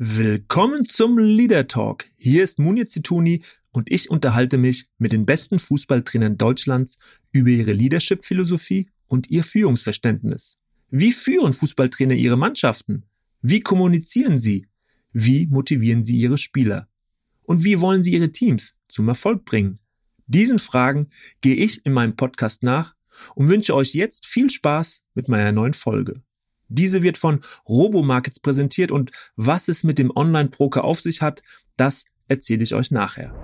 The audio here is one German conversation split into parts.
Willkommen zum Leader Talk. Hier ist Munir Zituni und ich unterhalte mich mit den besten Fußballtrainern Deutschlands über ihre Leadership-Philosophie und ihr Führungsverständnis. Wie führen Fußballtrainer ihre Mannschaften? Wie kommunizieren sie? Wie motivieren sie ihre Spieler? Und wie wollen sie ihre Teams zum Erfolg bringen? Diesen Fragen gehe ich in meinem Podcast nach und wünsche euch jetzt viel Spaß mit meiner neuen Folge. Diese wird von Robomarkets präsentiert und was es mit dem Online-Broker auf sich hat, das erzähle ich euch nachher.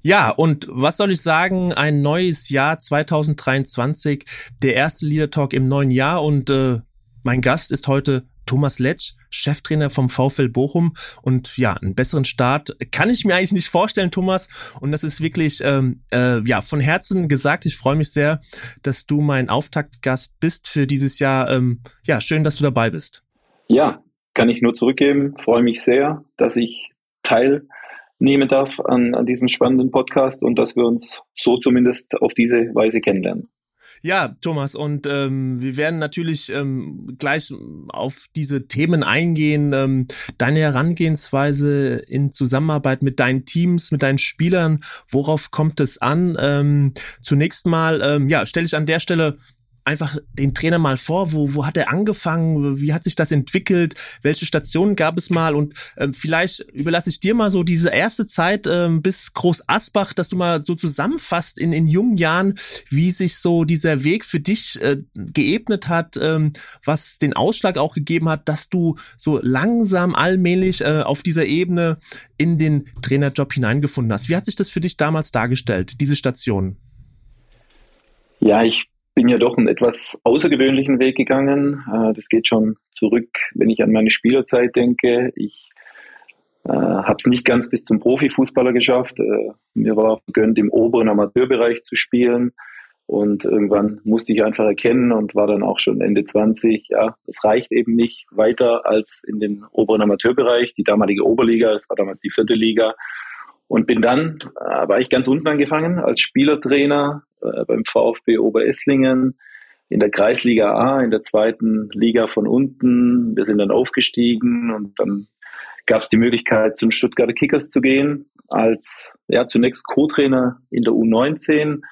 Ja, und was soll ich sagen? Ein neues Jahr 2023, der erste Leader Talk im neuen Jahr und äh, mein Gast ist heute Thomas Letsch, Cheftrainer vom VfL Bochum. Und ja, einen besseren Start kann ich mir eigentlich nicht vorstellen, Thomas. Und das ist wirklich ähm, äh, ja von Herzen gesagt. Ich freue mich sehr, dass du mein Auftaktgast bist für dieses Jahr. Ähm, ja, schön, dass du dabei bist. Ja, kann ich nur zurückgeben. Freue mich sehr, dass ich teilnehmen darf an, an diesem spannenden Podcast und dass wir uns so zumindest auf diese Weise kennenlernen. Ja, Thomas, und ähm, wir werden natürlich ähm, gleich auf diese Themen eingehen. Ähm, deine Herangehensweise in Zusammenarbeit mit deinen Teams, mit deinen Spielern, worauf kommt es an? Ähm, zunächst mal, ähm, ja, stelle ich an der Stelle einfach den Trainer mal vor, wo, wo hat er angefangen, wie hat sich das entwickelt, welche Stationen gab es mal und ähm, vielleicht überlasse ich dir mal so diese erste Zeit ähm, bis Groß Asbach, dass du mal so zusammenfasst in, in jungen Jahren, wie sich so dieser Weg für dich äh, geebnet hat, ähm, was den Ausschlag auch gegeben hat, dass du so langsam allmählich äh, auf dieser Ebene in den Trainerjob hineingefunden hast. Wie hat sich das für dich damals dargestellt, diese Station? Ja, ich bin ja doch einen etwas außergewöhnlichen Weg gegangen. Äh, das geht schon zurück, wenn ich an meine Spielerzeit denke. Ich äh, habe es nicht ganz bis zum Profifußballer geschafft. Äh, mir war gegönnt, im oberen Amateurbereich zu spielen. Und irgendwann musste ich einfach erkennen und war dann auch schon Ende 20. Ja, das reicht eben nicht weiter als in den oberen Amateurbereich. Die damalige Oberliga, das war damals die vierte Liga. Und bin dann, äh, war ich ganz unten angefangen als Spielertrainer äh, beim VfB Oberesslingen in der Kreisliga A, in der zweiten Liga von unten. Wir sind dann aufgestiegen und dann gab es die Möglichkeit, zu den Stuttgarter Kickers zu gehen, als ja zunächst Co-Trainer in der U19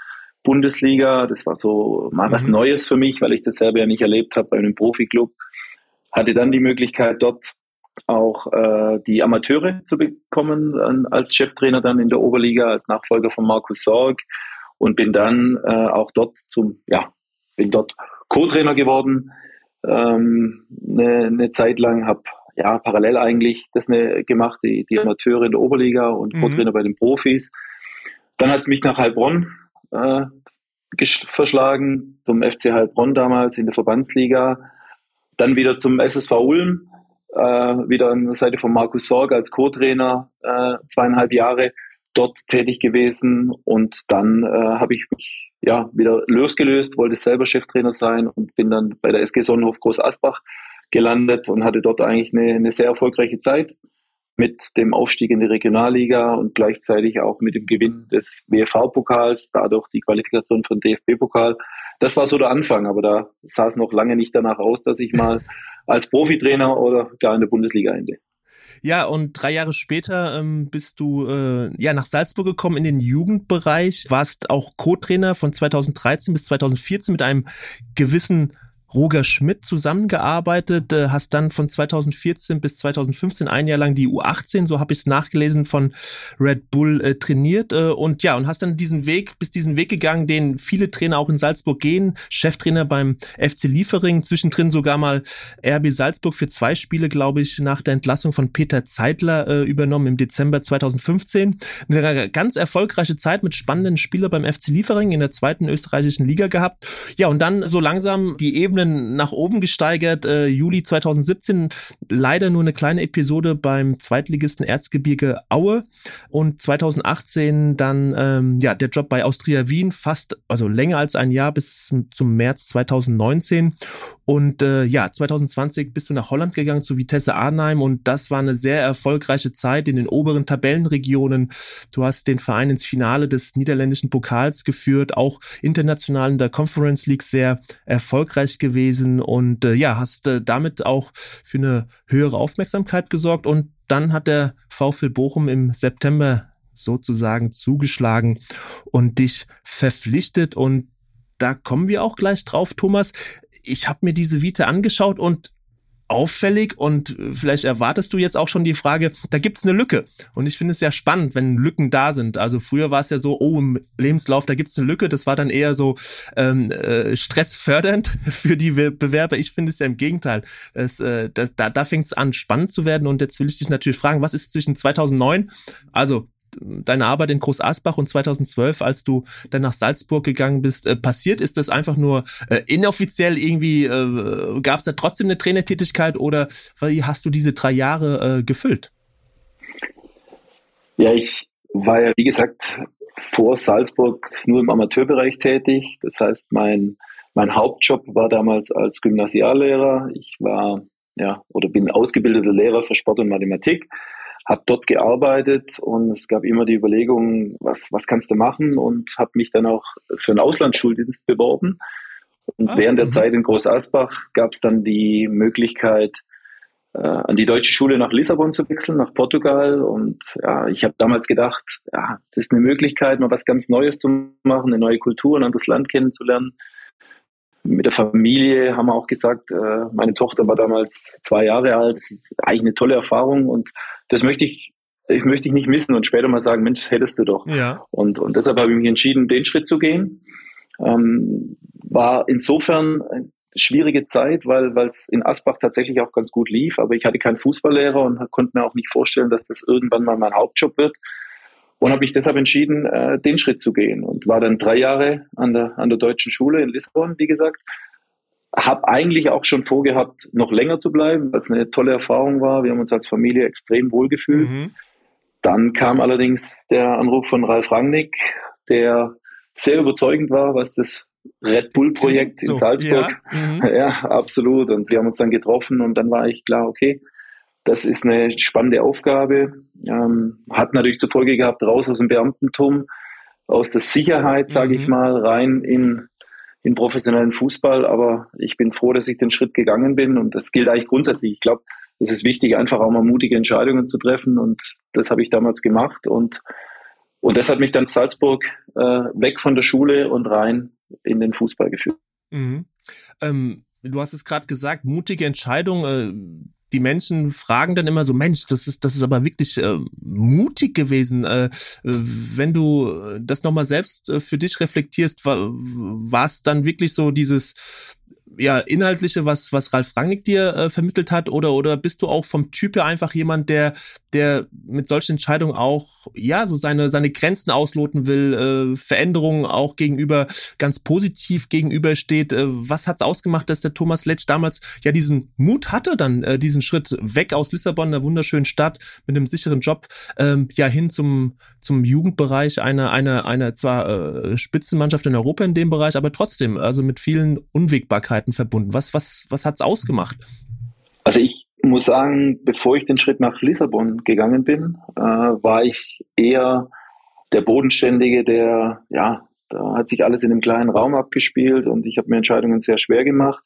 Bundesliga. Das war so mal was mhm. Neues für mich, weil ich das selber ja nicht erlebt habe bei einem Profiklub. Hatte dann die Möglichkeit, dort auch äh, die Amateure zu bekommen äh, als Cheftrainer dann in der Oberliga, als Nachfolger von Markus Sorg und bin dann äh, auch dort zum, ja, bin dort Co-Trainer geworden, ähm, eine, eine Zeit lang, habe ja parallel eigentlich das ne, gemacht, die, die Amateure in der Oberliga und mhm. Co-Trainer bei den Profis. Dann hat es mich nach Heilbronn äh, verschlagen, zum FC Heilbronn damals in der Verbandsliga, dann wieder zum SSV Ulm, äh, wieder an der Seite von Markus Sorg als Co-Trainer, äh, zweieinhalb Jahre dort tätig gewesen und dann äh, habe ich mich ja wieder losgelöst, wollte selber Cheftrainer sein und bin dann bei der SG Sonnenhof Groß Asbach gelandet und hatte dort eigentlich eine, eine sehr erfolgreiche Zeit mit dem Aufstieg in die Regionalliga und gleichzeitig auch mit dem Gewinn des WFV-Pokals, dadurch die Qualifikation den DFB-Pokal. Das war so der Anfang, aber da sah es noch lange nicht danach aus, dass ich mal als Profitrainer oder gar in der Bundesliga ende. Ja, und drei Jahre später ähm, bist du äh, ja nach Salzburg gekommen in den Jugendbereich, warst auch Co-Trainer von 2013 bis 2014 mit einem gewissen Roger Schmidt zusammengearbeitet, äh, hast dann von 2014 bis 2015 ein Jahr lang die U18, so habe ich es nachgelesen, von Red Bull äh, trainiert äh, und ja, und hast dann diesen Weg, bis diesen Weg gegangen, den viele Trainer auch in Salzburg gehen, Cheftrainer beim FC Liefering, zwischendrin sogar mal RB Salzburg für zwei Spiele, glaube ich, nach der Entlassung von Peter Zeitler äh, übernommen im Dezember 2015. Eine ganz erfolgreiche Zeit mit spannenden Spielern beim FC Liefering in der zweiten österreichischen Liga gehabt. Ja, und dann so langsam die Ebene Ebenen nach oben gesteigert. Äh, Juli 2017 leider nur eine kleine Episode beim Zweitligisten Erzgebirge Aue und 2018 dann ähm, ja der Job bei Austria Wien fast also länger als ein Jahr bis zum März 2019 und äh, ja 2020 bist du nach Holland gegangen zu Vitesse Arnheim und das war eine sehr erfolgreiche Zeit in den oberen Tabellenregionen. Du hast den Verein ins Finale des niederländischen Pokals geführt, auch international in der Conference League sehr erfolgreich gewesen und äh, ja, hast äh, damit auch für eine höhere Aufmerksamkeit gesorgt und dann hat der VfL Bochum im September sozusagen zugeschlagen und dich verpflichtet und da kommen wir auch gleich drauf, Thomas. Ich habe mir diese Vita angeschaut und auffällig und vielleicht erwartest du jetzt auch schon die Frage, da gibt's eine Lücke. Und ich finde es ja spannend, wenn Lücken da sind. Also früher war es ja so, oh, im Lebenslauf, da gibt's eine Lücke. Das war dann eher so ähm, äh, stressfördernd für die Bewerber. Ich finde es ja im Gegenteil. Das, äh, das, da da fängt es an, spannend zu werden. Und jetzt will ich dich natürlich fragen, was ist zwischen 2009, also deine Arbeit in Groß Asbach und 2012, als du dann nach Salzburg gegangen bist, äh, passiert? Ist das einfach nur äh, inoffiziell irgendwie, äh, gab es da trotzdem eine Trainertätigkeit oder wie hast du diese drei Jahre äh, gefüllt? Ja, ich war ja, wie gesagt, vor Salzburg nur im Amateurbereich tätig. Das heißt, mein, mein Hauptjob war damals als Gymnasiallehrer. Ich war, ja, oder bin ausgebildeter Lehrer für Sport und Mathematik habe dort gearbeitet und es gab immer die Überlegung, was, was kannst du machen und habe mich dann auch für einen Auslandsschuldienst beworben. Und ah, während der mhm. Zeit in Groß Asbach gab es dann die Möglichkeit, äh, an die deutsche Schule nach Lissabon zu wechseln, nach Portugal. Und ja, ich habe damals gedacht, ja, das ist eine Möglichkeit, mal was ganz Neues zu machen, eine neue Kultur, ein anderes Land kennenzulernen. Mit der Familie haben wir auch gesagt, äh, meine Tochter war damals zwei Jahre alt. Das ist eigentlich eine tolle Erfahrung und das möchte ich, ich möchte ich nicht missen und später mal sagen, Mensch, hättest du doch. Ja. Und, und deshalb habe ich mich entschieden, den Schritt zu gehen. Ähm, war insofern eine schwierige Zeit, weil weil es in Asbach tatsächlich auch ganz gut lief, aber ich hatte keinen Fußballlehrer und konnte mir auch nicht vorstellen, dass das irgendwann mal mein Hauptjob wird. Und habe mich deshalb entschieden, äh, den Schritt zu gehen und war dann drei Jahre an der, an der deutschen Schule in Lissabon, wie gesagt, habe eigentlich auch schon vorgehabt, noch länger zu bleiben, weil es eine tolle Erfahrung war. Wir haben uns als Familie extrem wohl gefühlt. Mhm. Dann kam allerdings der Anruf von Ralf Rangnick, der sehr überzeugend war, was das Red Bull-Projekt so, in Salzburg. Ja. Mhm. ja, absolut. Und wir haben uns dann getroffen und dann war ich klar, okay, das ist eine spannende Aufgabe. Ähm, hat natürlich zur Folge gehabt, raus aus dem Beamtentum, aus der Sicherheit, sage mhm. ich mal, rein in in professionellen Fußball, aber ich bin froh, dass ich den Schritt gegangen bin und das gilt eigentlich grundsätzlich. Ich glaube, es ist wichtig, einfach auch mal mutige Entscheidungen zu treffen und das habe ich damals gemacht und und das hat mich dann Salzburg äh, weg von der Schule und rein in den Fußball geführt. Mhm. Ähm, du hast es gerade gesagt, mutige Entscheidung. Die Menschen fragen dann immer so, Mensch, das ist, das ist aber wirklich äh, mutig gewesen. Äh, wenn du das nochmal selbst äh, für dich reflektierst, war, war es dann wirklich so dieses, ja, inhaltliche, was, was Ralf Rangnick dir äh, vermittelt hat, oder, oder bist du auch vom Typ her einfach jemand, der, der mit solchen Entscheidungen auch, ja, so seine, seine Grenzen ausloten will, äh, Veränderungen auch gegenüber, ganz positiv gegenübersteht? Äh, was hat's ausgemacht, dass der Thomas Letsch damals ja diesen Mut hatte, dann äh, diesen Schritt weg aus Lissabon, einer wunderschönen Stadt, mit einem sicheren Job, ähm, ja, hin zum, zum Jugendbereich einer, einer, einer zwar äh, Spitzenmannschaft in Europa in dem Bereich, aber trotzdem, also mit vielen Unwägbarkeiten verbunden? Was, was, was hat's ausgemacht? Also ich muss sagen, bevor ich den Schritt nach Lissabon gegangen bin, äh, war ich eher der Bodenständige, der, ja, da hat sich alles in einem kleinen Raum abgespielt und ich habe mir Entscheidungen sehr schwer gemacht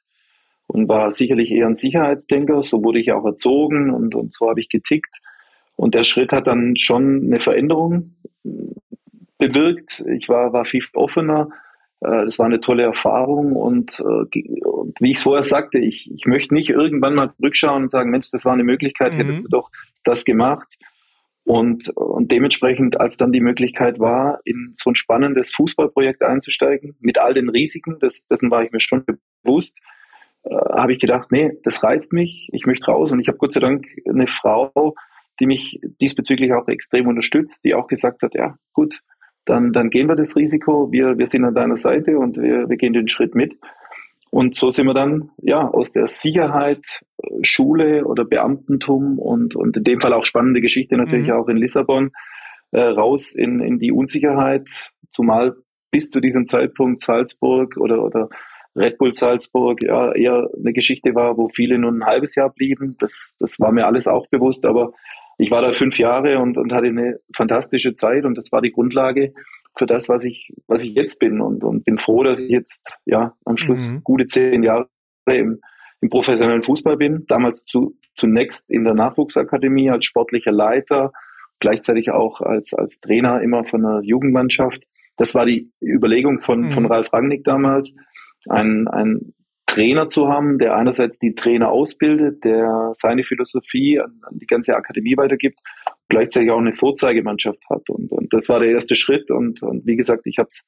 und war sicherlich eher ein Sicherheitsdenker. So wurde ich auch erzogen und, und so habe ich getickt. Und der Schritt hat dann schon eine Veränderung bewirkt. Ich war, war viel offener, das war eine tolle Erfahrung und, äh, und wie ich vorher sagte, ich, ich möchte nicht irgendwann mal zurückschauen und sagen, Mensch, das war eine Möglichkeit, mhm. hättest du doch das gemacht. Und, und dementsprechend, als dann die Möglichkeit war, in so ein spannendes Fußballprojekt einzusteigen, mit all den Risiken, das, dessen war ich mir schon bewusst, äh, habe ich gedacht, nee, das reizt mich, ich möchte raus. Und ich habe Gott sei Dank eine Frau, die mich diesbezüglich auch extrem unterstützt, die auch gesagt hat, ja, gut, dann, dann gehen wir das Risiko, wir, wir sind an deiner Seite und wir, wir gehen den Schritt mit. Und so sind wir dann ja aus der Sicherheit, äh, Schule oder Beamtentum und, und in dem Fall auch spannende Geschichte natürlich mhm. auch in Lissabon äh, raus in, in die Unsicherheit, zumal bis zu diesem Zeitpunkt Salzburg oder, oder Red Bull Salzburg ja eher eine Geschichte war, wo viele nur ein halbes Jahr blieben. Das, das war mir alles auch bewusst, aber ich war da fünf Jahre und, und hatte eine fantastische Zeit und das war die Grundlage für das, was ich, was ich jetzt bin und, und bin froh, dass ich jetzt ja am Schluss mhm. gute zehn Jahre im, im professionellen Fußball bin. Damals zu, zunächst in der Nachwuchsakademie als sportlicher Leiter, gleichzeitig auch als, als Trainer immer von der Jugendmannschaft. Das war die Überlegung von, mhm. von Ralf Rangnick damals, einen, einen Trainer zu haben, der einerseits die Trainer ausbildet, der seine Philosophie an, an die ganze Akademie weitergibt, gleichzeitig auch eine Vorzeigemannschaft hat. Und, und das war der erste Schritt. Und, und wie gesagt, ich habe es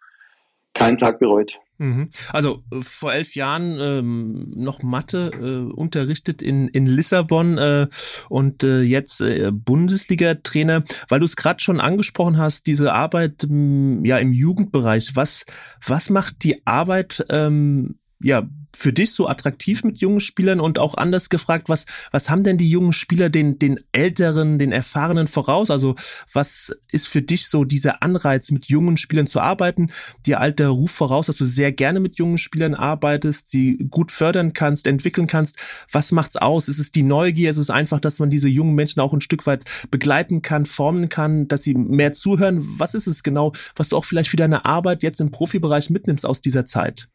keinen Tag bereut. Mhm. Also äh, vor elf Jahren ähm, noch Mathe äh, unterrichtet in, in Lissabon äh, und äh, jetzt äh, Bundesliga-Trainer. Weil du es gerade schon angesprochen hast, diese Arbeit ja im Jugendbereich. Was, was macht die Arbeit ähm, ja für dich so attraktiv mit jungen Spielern und auch anders gefragt, was, was haben denn die jungen Spieler den, den älteren, den erfahrenen voraus? Also was ist für dich so dieser Anreiz, mit jungen Spielern zu arbeiten? Dir alter Ruf voraus, dass du sehr gerne mit jungen Spielern arbeitest, sie gut fördern kannst, entwickeln kannst. Was macht's aus? Ist es die Neugier? Ist es einfach, dass man diese jungen Menschen auch ein Stück weit begleiten kann, formen kann, dass sie mehr zuhören? Was ist es genau, was du auch vielleicht für deine Arbeit jetzt im Profibereich mitnimmst aus dieser Zeit?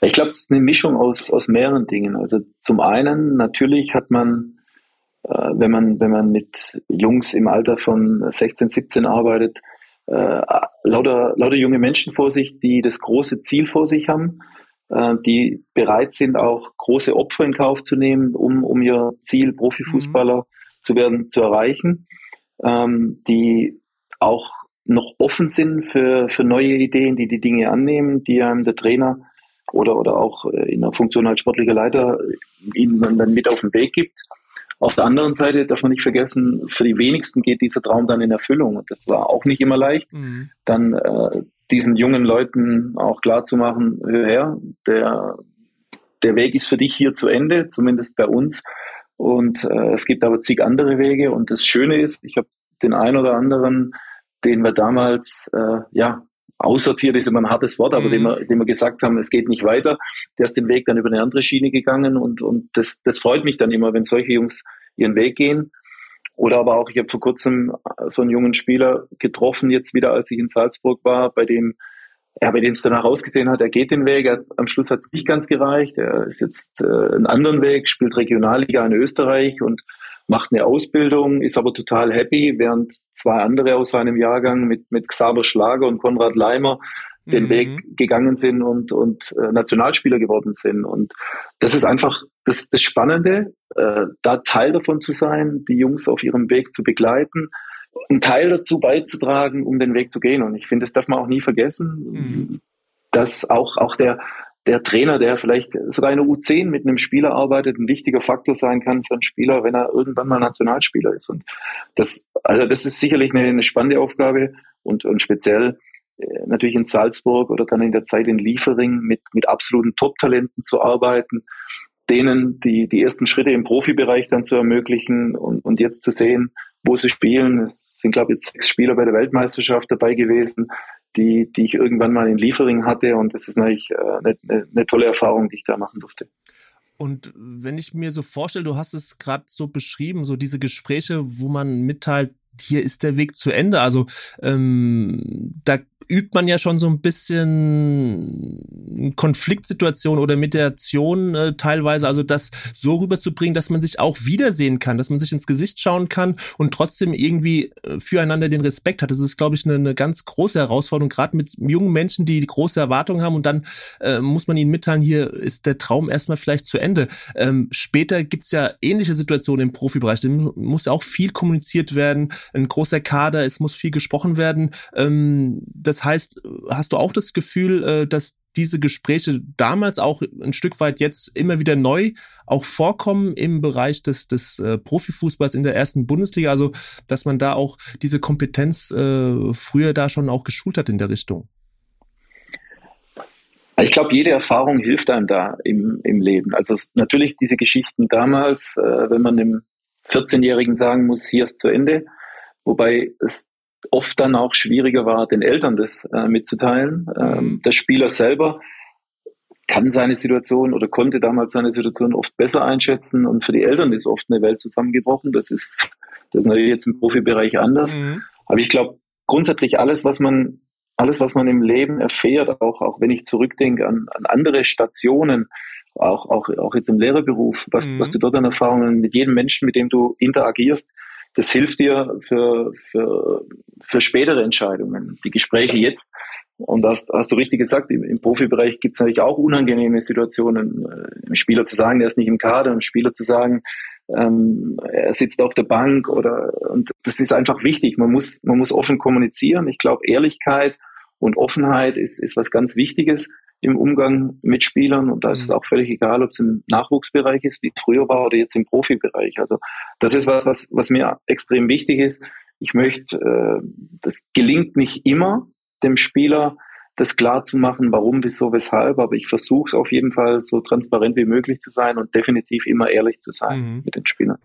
Ich glaube, es ist eine Mischung aus, aus mehreren Dingen. Also zum einen, natürlich hat man, äh, wenn man, wenn man mit Jungs im Alter von 16, 17 arbeitet, äh, lauter, lauter junge Menschen vor sich, die das große Ziel vor sich haben, äh, die bereit sind, auch große Opfer in Kauf zu nehmen, um, um ihr Ziel, Profifußballer mhm. zu werden, zu erreichen, ähm, die auch noch offen sind für, für neue Ideen, die die Dinge annehmen, die einem der Trainer oder, oder auch äh, in der Funktion als sportlicher Leiter ihnen dann mit auf den Weg gibt. Auf der anderen Seite darf man nicht vergessen, für die wenigsten geht dieser Traum dann in Erfüllung. Und das war auch nicht immer leicht, mhm. dann äh, diesen jungen Leuten auch klar zu machen, hör her, der, der Weg ist für dich hier zu Ende, zumindest bei uns. Und äh, es gibt aber zig andere Wege. Und das Schöne ist, ich habe den einen oder anderen, den wir damals äh, ja aussortiert ist immer ein hartes Wort, aber mhm. dem, wir, dem wir gesagt haben, es geht nicht weiter. Der ist den Weg dann über eine andere Schiene gegangen und, und das, das freut mich dann immer, wenn solche Jungs ihren Weg gehen. Oder aber auch, ich habe vor kurzem so einen jungen Spieler getroffen, jetzt wieder, als ich in Salzburg war, bei dem ja, bei dem es danach ausgesehen hat, er geht den Weg, er, am Schluss hat es nicht ganz gereicht, er ist jetzt äh, einen anderen Weg, spielt Regionalliga in Österreich und macht eine Ausbildung, ist aber total happy, während zwei andere aus seinem Jahrgang mit, mit Xaver Schlager und Konrad Leimer den mhm. Weg gegangen sind und, und äh, Nationalspieler geworden sind. Und das ist einfach das, das Spannende, äh, da Teil davon zu sein, die Jungs auf ihrem Weg zu begleiten, einen Teil dazu beizutragen, um den Weg zu gehen. Und ich finde, das darf man auch nie vergessen, mhm. dass auch, auch der, der Trainer, der vielleicht sogar in der U10 mit einem Spieler arbeitet, ein wichtiger Faktor sein kann für einen Spieler, wenn er irgendwann mal Nationalspieler ist. Und das, also das ist sicherlich eine, eine spannende Aufgabe und, und speziell äh, natürlich in Salzburg oder dann in der Zeit in Liefering mit, mit absoluten Top-Talenten zu arbeiten, denen die, die ersten Schritte im Profibereich dann zu ermöglichen und, und jetzt zu sehen, wo sie spielen. Es sind, glaube ich, jetzt sechs Spieler bei der Weltmeisterschaft dabei gewesen die, die ich irgendwann mal in Liefering hatte. Und das ist natürlich äh, eine, eine, eine tolle Erfahrung, die ich da machen durfte. Und wenn ich mir so vorstelle, du hast es gerade so beschrieben, so diese Gespräche, wo man mitteilt, hier ist der Weg zu Ende. Also ähm, da übt man ja schon so ein bisschen Konfliktsituation oder Mediation äh, teilweise, also das so rüberzubringen, dass man sich auch wiedersehen kann, dass man sich ins Gesicht schauen kann und trotzdem irgendwie äh, füreinander den Respekt hat. Das ist, glaube ich, eine, eine ganz große Herausforderung, gerade mit jungen Menschen, die große Erwartungen haben und dann äh, muss man ihnen mitteilen, hier ist der Traum erstmal vielleicht zu Ende. Ähm, später gibt's ja ähnliche Situationen im Profibereich. Da muss auch viel kommuniziert werden, ein großer Kader, es muss viel gesprochen werden. Ähm, das heißt, hast du auch das Gefühl, äh, dass diese Gespräche damals auch ein Stück weit jetzt immer wieder neu auch vorkommen im Bereich des, des äh, Profifußballs in der ersten Bundesliga. Also, dass man da auch diese Kompetenz äh, früher da schon auch geschult hat in der Richtung. Ich glaube, jede Erfahrung hilft einem da im, im Leben. Also natürlich diese Geschichten damals, äh, wenn man dem 14-Jährigen sagen muss, hier ist zu Ende, wobei es oft dann auch schwieriger war, den Eltern das äh, mitzuteilen. Ähm, mhm. der Spieler selber kann seine Situation oder konnte damals seine Situation oft besser einschätzen und für die Eltern ist oft eine Welt zusammengebrochen. Das ist, das ist natürlich jetzt im Profibereich anders. Mhm. Aber ich glaube, grundsätzlich alles, was man, alles, was man im Leben erfährt, auch, auch wenn ich zurückdenke an, an andere Stationen, auch, auch, auch jetzt im Lehrerberuf, was, mhm. was du dort an Erfahrungen mit jedem Menschen, mit dem du interagierst, das hilft dir für, für, für spätere Entscheidungen. Die Gespräche jetzt, und das hast du richtig gesagt, im, im Profibereich gibt es natürlich auch unangenehme Situationen, äh, einem Spieler zu sagen, der ist nicht im Kader, einem Spieler zu sagen, ähm, er sitzt auf der Bank oder und das ist einfach wichtig. Man muss, man muss offen kommunizieren. Ich glaube, Ehrlichkeit und Offenheit ist, ist was ganz Wichtiges im Umgang mit Spielern und da ist es mhm. auch völlig egal, ob es im Nachwuchsbereich ist, wie früher war, oder jetzt im Profibereich. Also das ist was, was, was mir extrem wichtig ist. Ich möchte, äh, das gelingt nicht immer dem Spieler, das klar zu machen, warum, wieso, weshalb, aber ich versuche es auf jeden Fall so transparent wie möglich zu sein und definitiv immer ehrlich zu sein mhm. mit den Spielern.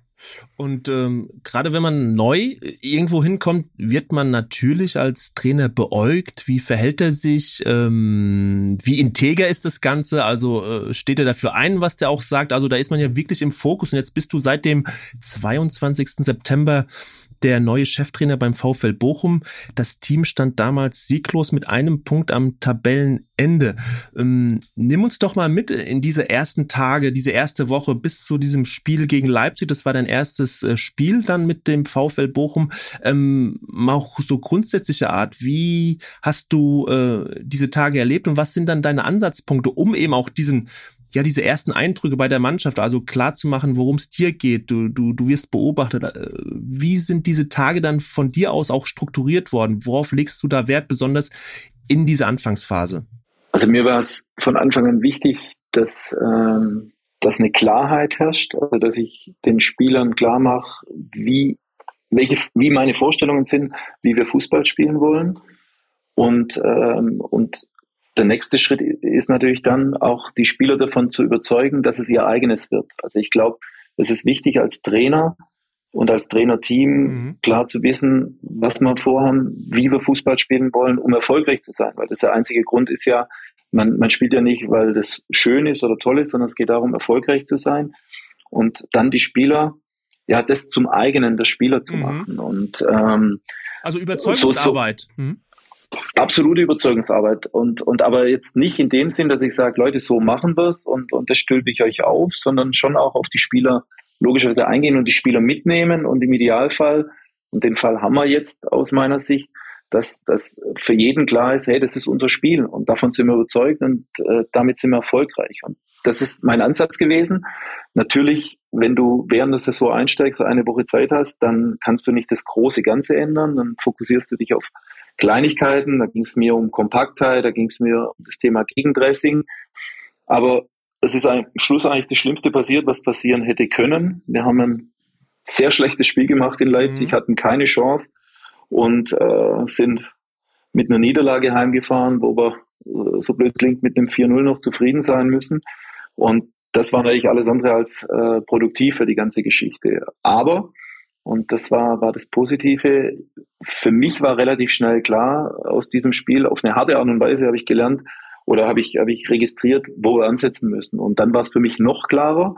Und ähm, gerade wenn man neu irgendwo hinkommt, wird man natürlich als Trainer beäugt. Wie verhält er sich? Ähm, wie integer ist das Ganze? Also äh, steht er dafür ein, was der auch sagt? Also da ist man ja wirklich im Fokus. Und jetzt bist du seit dem 22. September der neue Cheftrainer beim VfL Bochum. Das Team stand damals sieglos mit einem Punkt am Tabellenende. Ähm, nimm uns doch mal mit in diese ersten Tage, diese erste Woche bis zu diesem Spiel gegen Leipzig. Das war dein erstes äh, Spiel dann mit dem VfL Bochum. Ähm, auch so grundsätzliche Art. Wie hast du äh, diese Tage erlebt und was sind dann deine Ansatzpunkte, um eben auch diesen ja, diese ersten Eindrücke bei der Mannschaft, also klar zu machen, worum es dir geht. Du, du, du wirst beobachtet. Äh, wie sind diese Tage dann von dir aus auch strukturiert worden? Worauf legst du da Wert, besonders in dieser Anfangsphase? Also mir war es von Anfang an wichtig, dass, ähm, dass eine Klarheit herrscht, also dass ich den Spielern klar mache, wie, welche, wie meine Vorstellungen sind, wie wir Fußball spielen wollen. Und, ähm, und der nächste Schritt ist natürlich dann auch die Spieler davon zu überzeugen, dass es ihr eigenes wird. Also ich glaube, es ist wichtig als Trainer und als Trainerteam mhm. klar zu wissen, was wir vorhaben, wie wir Fußball spielen wollen, um erfolgreich zu sein. Weil das der einzige Grund ist ja, man, man spielt ja nicht, weil das schön ist oder toll ist, sondern es geht darum, erfolgreich zu sein. Und dann die Spieler, ja, das zum eigenen der Spieler zu mhm. machen. Und ähm, also Überzeugungsarbeit. So, so, mhm. Absolute Überzeugungsarbeit. Und, und aber jetzt nicht in dem Sinn, dass ich sage, Leute, so machen wir es und, und das stülpe ich euch auf, sondern schon auch auf die Spieler logischerweise eingehen und die Spieler mitnehmen und im Idealfall, und den Fall haben wir jetzt aus meiner Sicht, dass, dass für jeden klar ist, hey, das ist unser Spiel und davon sind wir überzeugt und äh, damit sind wir erfolgreich. Und das ist mein Ansatz gewesen. Natürlich, wenn du während der Saison einsteigst, eine Woche Zeit hast, dann kannst du nicht das große Ganze ändern, dann fokussierst du dich auf Kleinigkeiten, da ging es mir um Kompaktheit, da ging es mir um das Thema Gegendressing. Aber es ist am Schluss eigentlich das Schlimmste passiert, was passieren hätte können. Wir haben ein sehr schlechtes Spiel gemacht in Leipzig, mhm. hatten keine Chance und äh, sind mit einer Niederlage heimgefahren, wo wir, äh, so blöd klingt, mit einem 4-0 noch zufrieden sein müssen. Und das war natürlich alles andere als äh, produktiv für die ganze Geschichte. Aber und das war, war das Positive. Für mich war relativ schnell klar aus diesem Spiel, auf eine harte Art und Weise habe ich gelernt oder habe ich, habe ich registriert, wo wir ansetzen müssen. Und dann war es für mich noch klarer.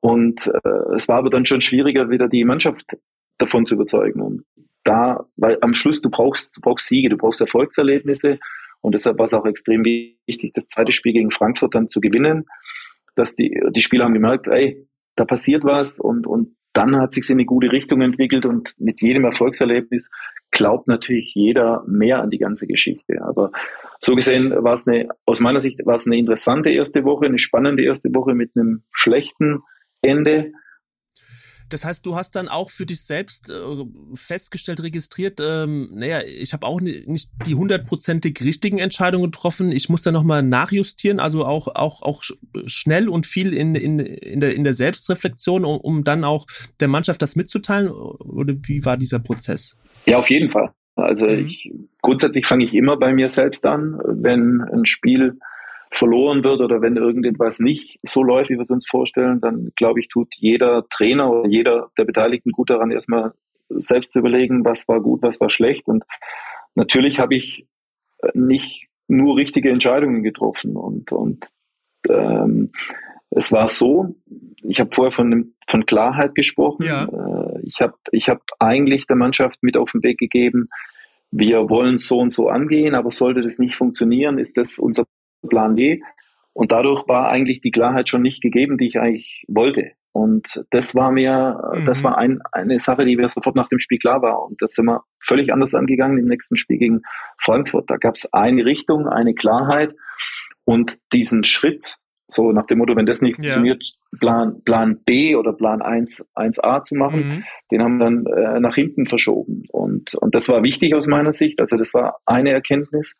Und äh, es war aber dann schon schwieriger, wieder die Mannschaft davon zu überzeugen. Und da, weil am Schluss du brauchst, du brauchst Siege, du brauchst Erfolgserlebnisse. Und deshalb war es auch extrem wichtig, das zweite Spiel gegen Frankfurt dann zu gewinnen, dass die, die Spieler haben gemerkt, ey, da passiert was und, und dann hat sich in eine gute Richtung entwickelt und mit jedem Erfolgserlebnis glaubt natürlich jeder mehr an die ganze Geschichte. Aber so gesehen war es eine, aus meiner Sicht war es eine interessante erste Woche, eine spannende erste Woche mit einem schlechten Ende. Das heißt, du hast dann auch für dich selbst äh, festgestellt, registriert, ähm, naja, ich habe auch nicht die hundertprozentig richtigen Entscheidungen getroffen. Ich muss da nochmal nachjustieren, also auch, auch, auch schnell und viel in, in, in, der, in der Selbstreflexion, um, um dann auch der Mannschaft das mitzuteilen. Oder wie war dieser Prozess? Ja, auf jeden Fall. Also mhm. ich grundsätzlich fange ich immer bei mir selbst an, wenn ein Spiel verloren wird oder wenn irgendetwas nicht so läuft, wie wir es uns vorstellen, dann glaube ich, tut jeder Trainer oder jeder der Beteiligten gut daran, erstmal selbst zu überlegen, was war gut, was war schlecht. Und natürlich habe ich nicht nur richtige Entscheidungen getroffen. Und, und ähm, es war so, ich habe vorher von, von Klarheit gesprochen. Ja. Äh, ich habe ich hab eigentlich der Mannschaft mit auf den Weg gegeben, wir wollen so und so angehen, aber sollte das nicht funktionieren, ist das unser Plan B. Und dadurch war eigentlich die Klarheit schon nicht gegeben, die ich eigentlich wollte. Und das war mir, mhm. das war ein, eine Sache, die mir sofort nach dem Spiel klar war. Und das sind wir völlig anders angegangen im nächsten Spiel gegen Frankfurt. Da gab es eine Richtung, eine Klarheit und diesen Schritt, so nach dem Motto, wenn das nicht ja. funktioniert, Plan, Plan B oder Plan 1, 1a zu machen, mhm. den haben wir dann äh, nach hinten verschoben. Und, und das war wichtig aus meiner Sicht. Also das war eine Erkenntnis.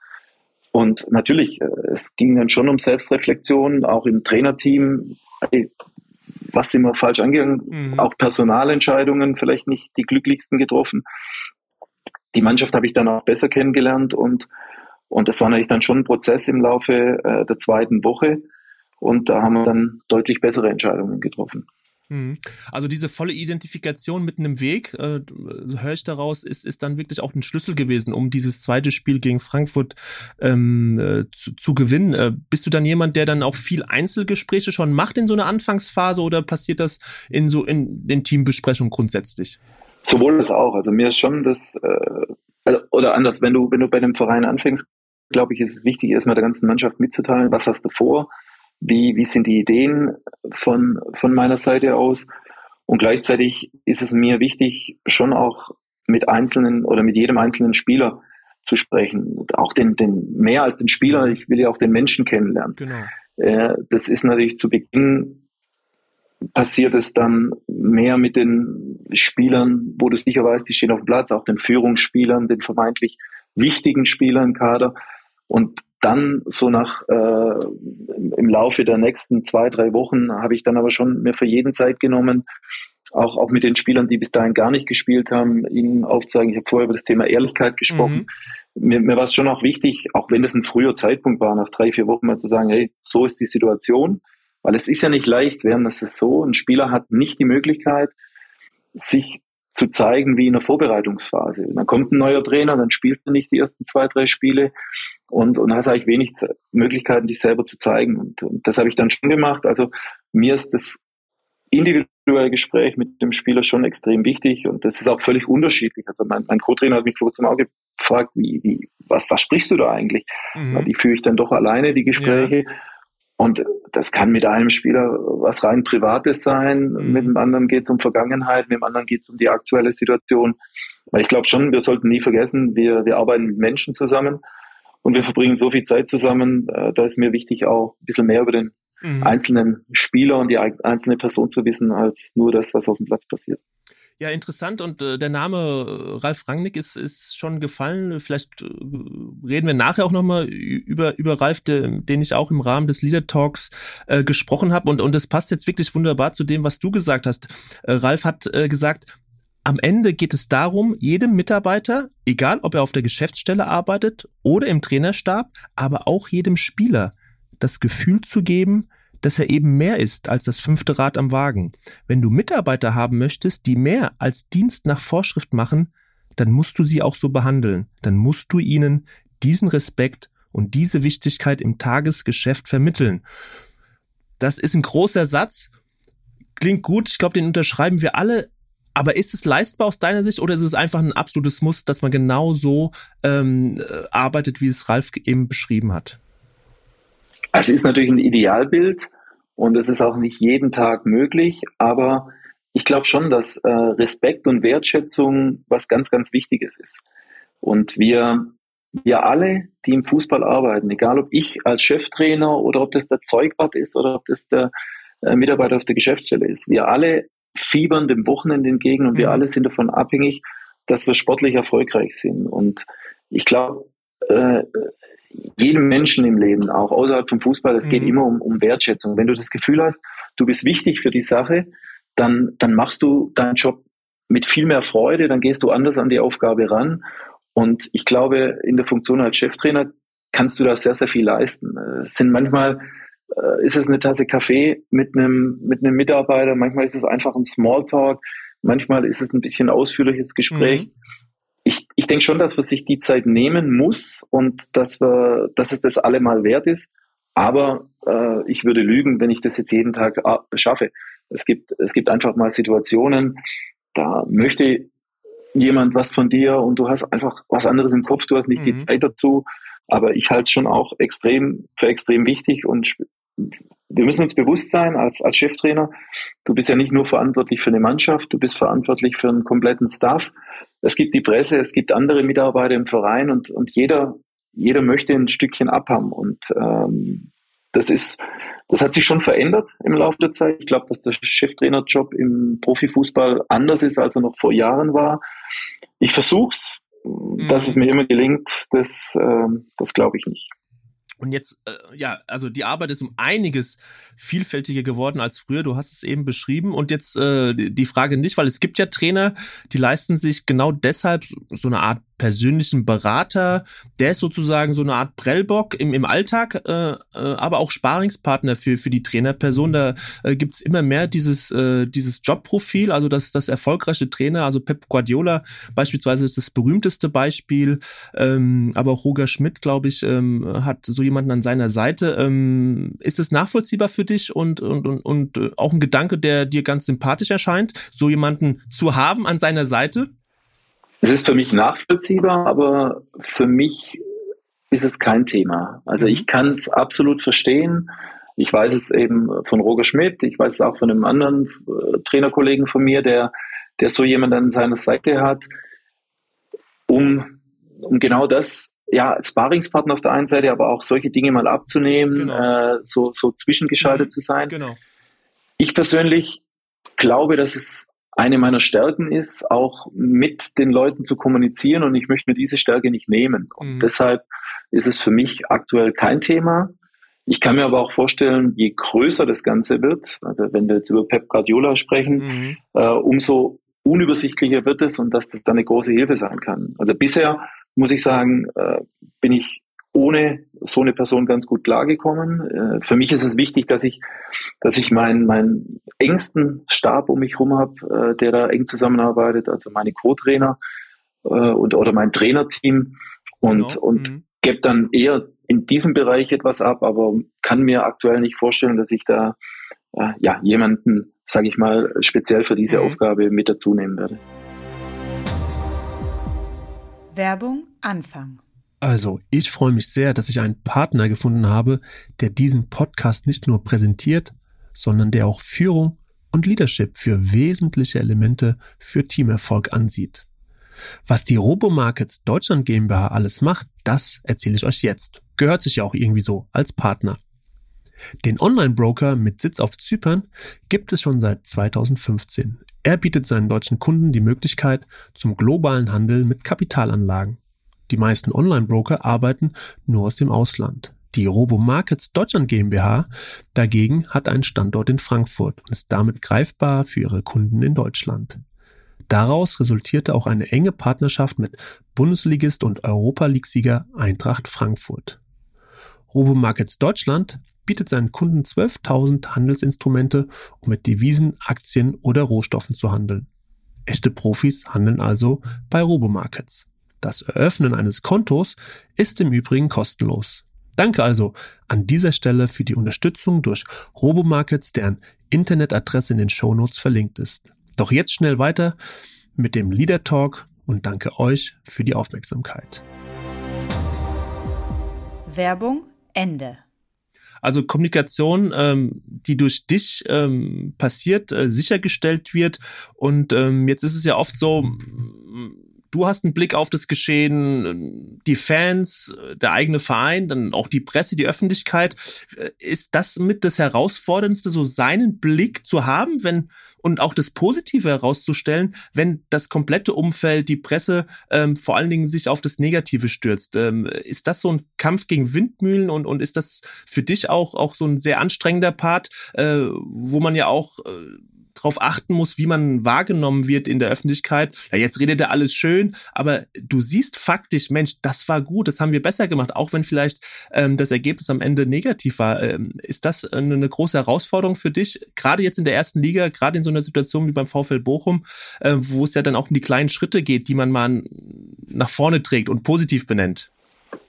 Und natürlich, äh, es ging dann schon um Selbstreflexion, auch im Trainerteam. Was sind wir falsch angegangen? Mhm. Auch Personalentscheidungen vielleicht nicht die glücklichsten getroffen. Die Mannschaft habe ich dann auch besser kennengelernt und, und das war natürlich dann schon ein Prozess im Laufe äh, der zweiten Woche. Und da haben wir dann deutlich bessere Entscheidungen getroffen. Mhm. Also diese volle Identifikation mit einem Weg, äh, höre ich daraus, ist, ist dann wirklich auch ein Schlüssel gewesen, um dieses zweite Spiel gegen Frankfurt ähm, äh, zu, zu gewinnen. Äh, bist du dann jemand, der dann auch viel Einzelgespräche schon macht in so einer Anfangsphase oder passiert das in so in den Teambesprechungen grundsätzlich? Sowohl als auch. Also mir ist schon das, äh, also, oder anders, wenn du, wenn du bei einem Verein anfängst, glaube ich, ist es wichtig, erstmal der ganzen Mannschaft mitzuteilen, was hast du vor, wie, wie sind die Ideen von, von meiner Seite aus. Und gleichzeitig ist es mir wichtig, schon auch mit einzelnen oder mit jedem einzelnen Spieler zu sprechen. Auch den, den mehr als den Spieler, ich will ja auch den Menschen kennenlernen. Genau. Äh, das ist natürlich zu Beginn passiert es dann mehr mit den Spielern, wo du sicher weißt, die stehen auf dem Platz, auch den Führungsspielern, den vermeintlich wichtigen Spielern im Kader. Und dann so nach äh, im Laufe der nächsten zwei, drei Wochen habe ich dann aber schon mir für jeden Zeit genommen, auch, auch mit den Spielern, die bis dahin gar nicht gespielt haben, ihnen aufzeigen. Ich habe vorher über das Thema Ehrlichkeit gesprochen. Mhm. Mir, mir war es schon auch wichtig, auch wenn es ein früher Zeitpunkt war, nach drei, vier Wochen mal zu sagen, hey, so ist die Situation. Weil es ist ja nicht leicht, während das ist so, ein Spieler hat nicht die Möglichkeit, sich zu zeigen wie in der Vorbereitungsphase. Dann kommt ein neuer Trainer, dann spielst du nicht die ersten zwei, drei Spiele und, und hast eigentlich wenig Möglichkeiten, dich selber zu zeigen. Und, und das habe ich dann schon gemacht. Also mir ist das individuelle Gespräch mit dem Spieler schon extrem wichtig und das ist auch völlig unterschiedlich. Also mein, mein Co-Trainer hat mich vor kurzem auch gefragt, wie, wie, was, was sprichst du da eigentlich? Mhm. Die führe ich dann doch alleine, die Gespräche. Ja. Und das kann mit einem Spieler was rein Privates sein, mhm. mit dem anderen geht es um Vergangenheit, mit dem anderen geht es um die aktuelle Situation. Weil ich glaube schon, wir sollten nie vergessen, wir, wir arbeiten mit Menschen zusammen und wir verbringen so viel Zeit zusammen. Äh, da ist mir wichtig, auch ein bisschen mehr über den mhm. einzelnen Spieler und die einzelne Person zu wissen, als nur das, was auf dem Platz passiert. Ja, interessant. Und äh, der Name äh, Ralf Rangnick ist, ist schon gefallen. Vielleicht äh, reden wir nachher auch nochmal über, über Ralf, de, den ich auch im Rahmen des Leader Talks äh, gesprochen habe. Und, und das passt jetzt wirklich wunderbar zu dem, was du gesagt hast. Äh, Ralf hat äh, gesagt, am Ende geht es darum, jedem Mitarbeiter, egal ob er auf der Geschäftsstelle arbeitet oder im Trainerstab, aber auch jedem Spieler, das Gefühl zu geben, dass er eben mehr ist als das fünfte Rad am Wagen. Wenn du Mitarbeiter haben möchtest, die mehr als Dienst nach Vorschrift machen, dann musst du sie auch so behandeln. Dann musst du ihnen diesen Respekt und diese Wichtigkeit im Tagesgeschäft vermitteln. Das ist ein großer Satz. Klingt gut. Ich glaube, den unterschreiben wir alle. Aber ist es leistbar aus deiner Sicht oder ist es einfach ein absolutes Muss, dass man genau so ähm, äh, arbeitet, wie es Ralf eben beschrieben hat? Es ist natürlich ein Idealbild und es ist auch nicht jeden Tag möglich, aber ich glaube schon, dass äh, Respekt und Wertschätzung was ganz, ganz Wichtiges ist. Und wir, wir alle, die im Fußball arbeiten, egal ob ich als Cheftrainer oder ob das der Zeugwart ist oder ob das der äh, Mitarbeiter auf der Geschäftsstelle ist, wir alle fiebern dem Wochenende entgegen und mhm. wir alle sind davon abhängig, dass wir sportlich erfolgreich sind. Und ich glaube, äh, jedem Menschen im Leben, auch außerhalb vom Fußball, es mhm. geht immer um, um Wertschätzung. Wenn du das Gefühl hast, du bist wichtig für die Sache, dann, dann machst du deinen Job mit viel mehr Freude, dann gehst du anders an die Aufgabe ran. Und ich glaube, in der Funktion als Cheftrainer kannst du da sehr, sehr viel leisten. Es sind manchmal, äh, ist es eine Tasse Kaffee mit einem, mit einem Mitarbeiter, manchmal ist es einfach ein Smalltalk, manchmal ist es ein bisschen ausführliches Gespräch. Mhm. Ich, ich denke schon, dass man sich die Zeit nehmen muss und dass wir, dass es das allemal wert ist. Aber äh, ich würde lügen, wenn ich das jetzt jeden Tag äh, schaffe. Es gibt, es gibt einfach mal Situationen, da möchte jemand was von dir und du hast einfach was anderes im Kopf, du hast nicht mhm. die Zeit dazu. Aber ich halte es schon auch extrem für extrem wichtig und wir müssen uns bewusst sein als, als Cheftrainer, du bist ja nicht nur verantwortlich für eine Mannschaft, du bist verantwortlich für einen kompletten Staff. Es gibt die Presse, es gibt andere Mitarbeiter im Verein und, und jeder, jeder möchte ein Stückchen abhaben. Und ähm, das ist, das hat sich schon verändert im Laufe der Zeit. Ich glaube, dass der Cheftrainerjob im Profifußball anders ist, als er noch vor Jahren war. Ich versuch's, mhm. dass es mir immer gelingt, das, äh, das glaube ich nicht. Und jetzt, äh, ja, also die Arbeit ist um einiges vielfältiger geworden als früher. Du hast es eben beschrieben. Und jetzt äh, die Frage nicht, weil es gibt ja Trainer, die leisten sich genau deshalb so eine Art persönlichen Berater, der ist sozusagen so eine Art Prellbock im, im Alltag, äh, äh, aber auch Sparingspartner für, für die Trainerperson. Da äh, gibt's immer mehr dieses, äh, dieses Jobprofil, also das, das erfolgreiche Trainer, also Pep Guardiola beispielsweise ist das berühmteste Beispiel, ähm, aber auch Roger Schmidt, glaube ich, ähm, hat so jemanden an seiner Seite. Ähm, ist es nachvollziehbar für dich und, und, und, und äh, auch ein Gedanke, der dir ganz sympathisch erscheint, so jemanden zu haben an seiner Seite? Es ist für mich nachvollziehbar, aber für mich ist es kein Thema. Also ich mhm. kann es absolut verstehen. Ich weiß es eben von Roger Schmidt, ich weiß es auch von einem anderen äh, Trainerkollegen von mir, der, der so jemanden an seiner Seite hat, um, um genau das, ja, Sparingspartner auf der einen Seite, aber auch solche Dinge mal abzunehmen, genau. äh, so, so zwischengeschaltet mhm. zu sein. Genau. Ich persönlich glaube, dass es eine meiner Stärken ist, auch mit den Leuten zu kommunizieren und ich möchte mir diese Stärke nicht nehmen. Und mhm. deshalb ist es für mich aktuell kein Thema. Ich kann mir aber auch vorstellen, je größer das Ganze wird, also wenn wir jetzt über Pep Guardiola sprechen, mhm. äh, umso unübersichtlicher wird es und dass das dann eine große Hilfe sein kann. Also bisher muss ich sagen, äh, bin ich ohne so eine Person ganz gut klargekommen. Äh, für mich ist es wichtig, dass ich, dass ich meinen, meinen engsten Stab um mich herum habe, äh, der da eng zusammenarbeitet, also meine Co-Trainer äh, und oder mein Trainerteam und, genau. und mhm. gebe dann eher in diesem Bereich etwas ab, aber kann mir aktuell nicht vorstellen, dass ich da äh, ja jemanden, sage ich mal, speziell für diese mhm. Aufgabe mit dazu nehmen werde. Werbung Anfang. Also, ich freue mich sehr, dass ich einen Partner gefunden habe, der diesen Podcast nicht nur präsentiert, sondern der auch Führung und Leadership für wesentliche Elemente für Teamerfolg ansieht. Was die Robomarkets Deutschland GmbH alles macht, das erzähle ich euch jetzt. Gehört sich ja auch irgendwie so als Partner. Den Online-Broker mit Sitz auf Zypern gibt es schon seit 2015. Er bietet seinen deutschen Kunden die Möglichkeit zum globalen Handel mit Kapitalanlagen. Die meisten Online-Broker arbeiten nur aus dem Ausland. Die Robo Markets Deutschland GmbH dagegen hat einen Standort in Frankfurt und ist damit greifbar für ihre Kunden in Deutschland. Daraus resultierte auch eine enge Partnerschaft mit Bundesligist und Europa League-Sieger Eintracht Frankfurt. Robo Markets Deutschland bietet seinen Kunden 12.000 Handelsinstrumente, um mit Devisen, Aktien oder Rohstoffen zu handeln. Echte Profis handeln also bei Robo Markets. Das Eröffnen eines Kontos ist im Übrigen kostenlos. Danke also an dieser Stelle für die Unterstützung durch Robomarkets, deren Internetadresse in den Shownotes verlinkt ist. Doch jetzt schnell weiter mit dem Leader Talk und danke euch für die Aufmerksamkeit. Werbung Ende. Also Kommunikation, ähm, die durch dich ähm, passiert, äh, sichergestellt wird. Und ähm, jetzt ist es ja oft so, du hast einen Blick auf das Geschehen, die Fans, der eigene Verein, dann auch die Presse, die Öffentlichkeit. Ist das mit das Herausforderndste, so seinen Blick zu haben, wenn und auch das Positive herauszustellen, wenn das komplette Umfeld, die Presse ähm, vor allen Dingen sich auf das Negative stürzt. Ähm, ist das so ein Kampf gegen Windmühlen und, und ist das für dich auch, auch so ein sehr anstrengender Part, äh, wo man ja auch äh, darauf achten muss, wie man wahrgenommen wird in der Öffentlichkeit. Ja, jetzt redet er alles schön, aber du siehst faktisch, Mensch, das war gut, das haben wir besser gemacht, auch wenn vielleicht ähm, das Ergebnis am Ende negativ war. Ähm, ist das eine, eine, große Herausforderung für dich, gerade jetzt in der ersten Liga, gerade in so einer Situation wie beim VfL Bochum, äh, wo es ja dann auch um die kleinen Schritte geht, die man mal nach vorne trägt und positiv benennt?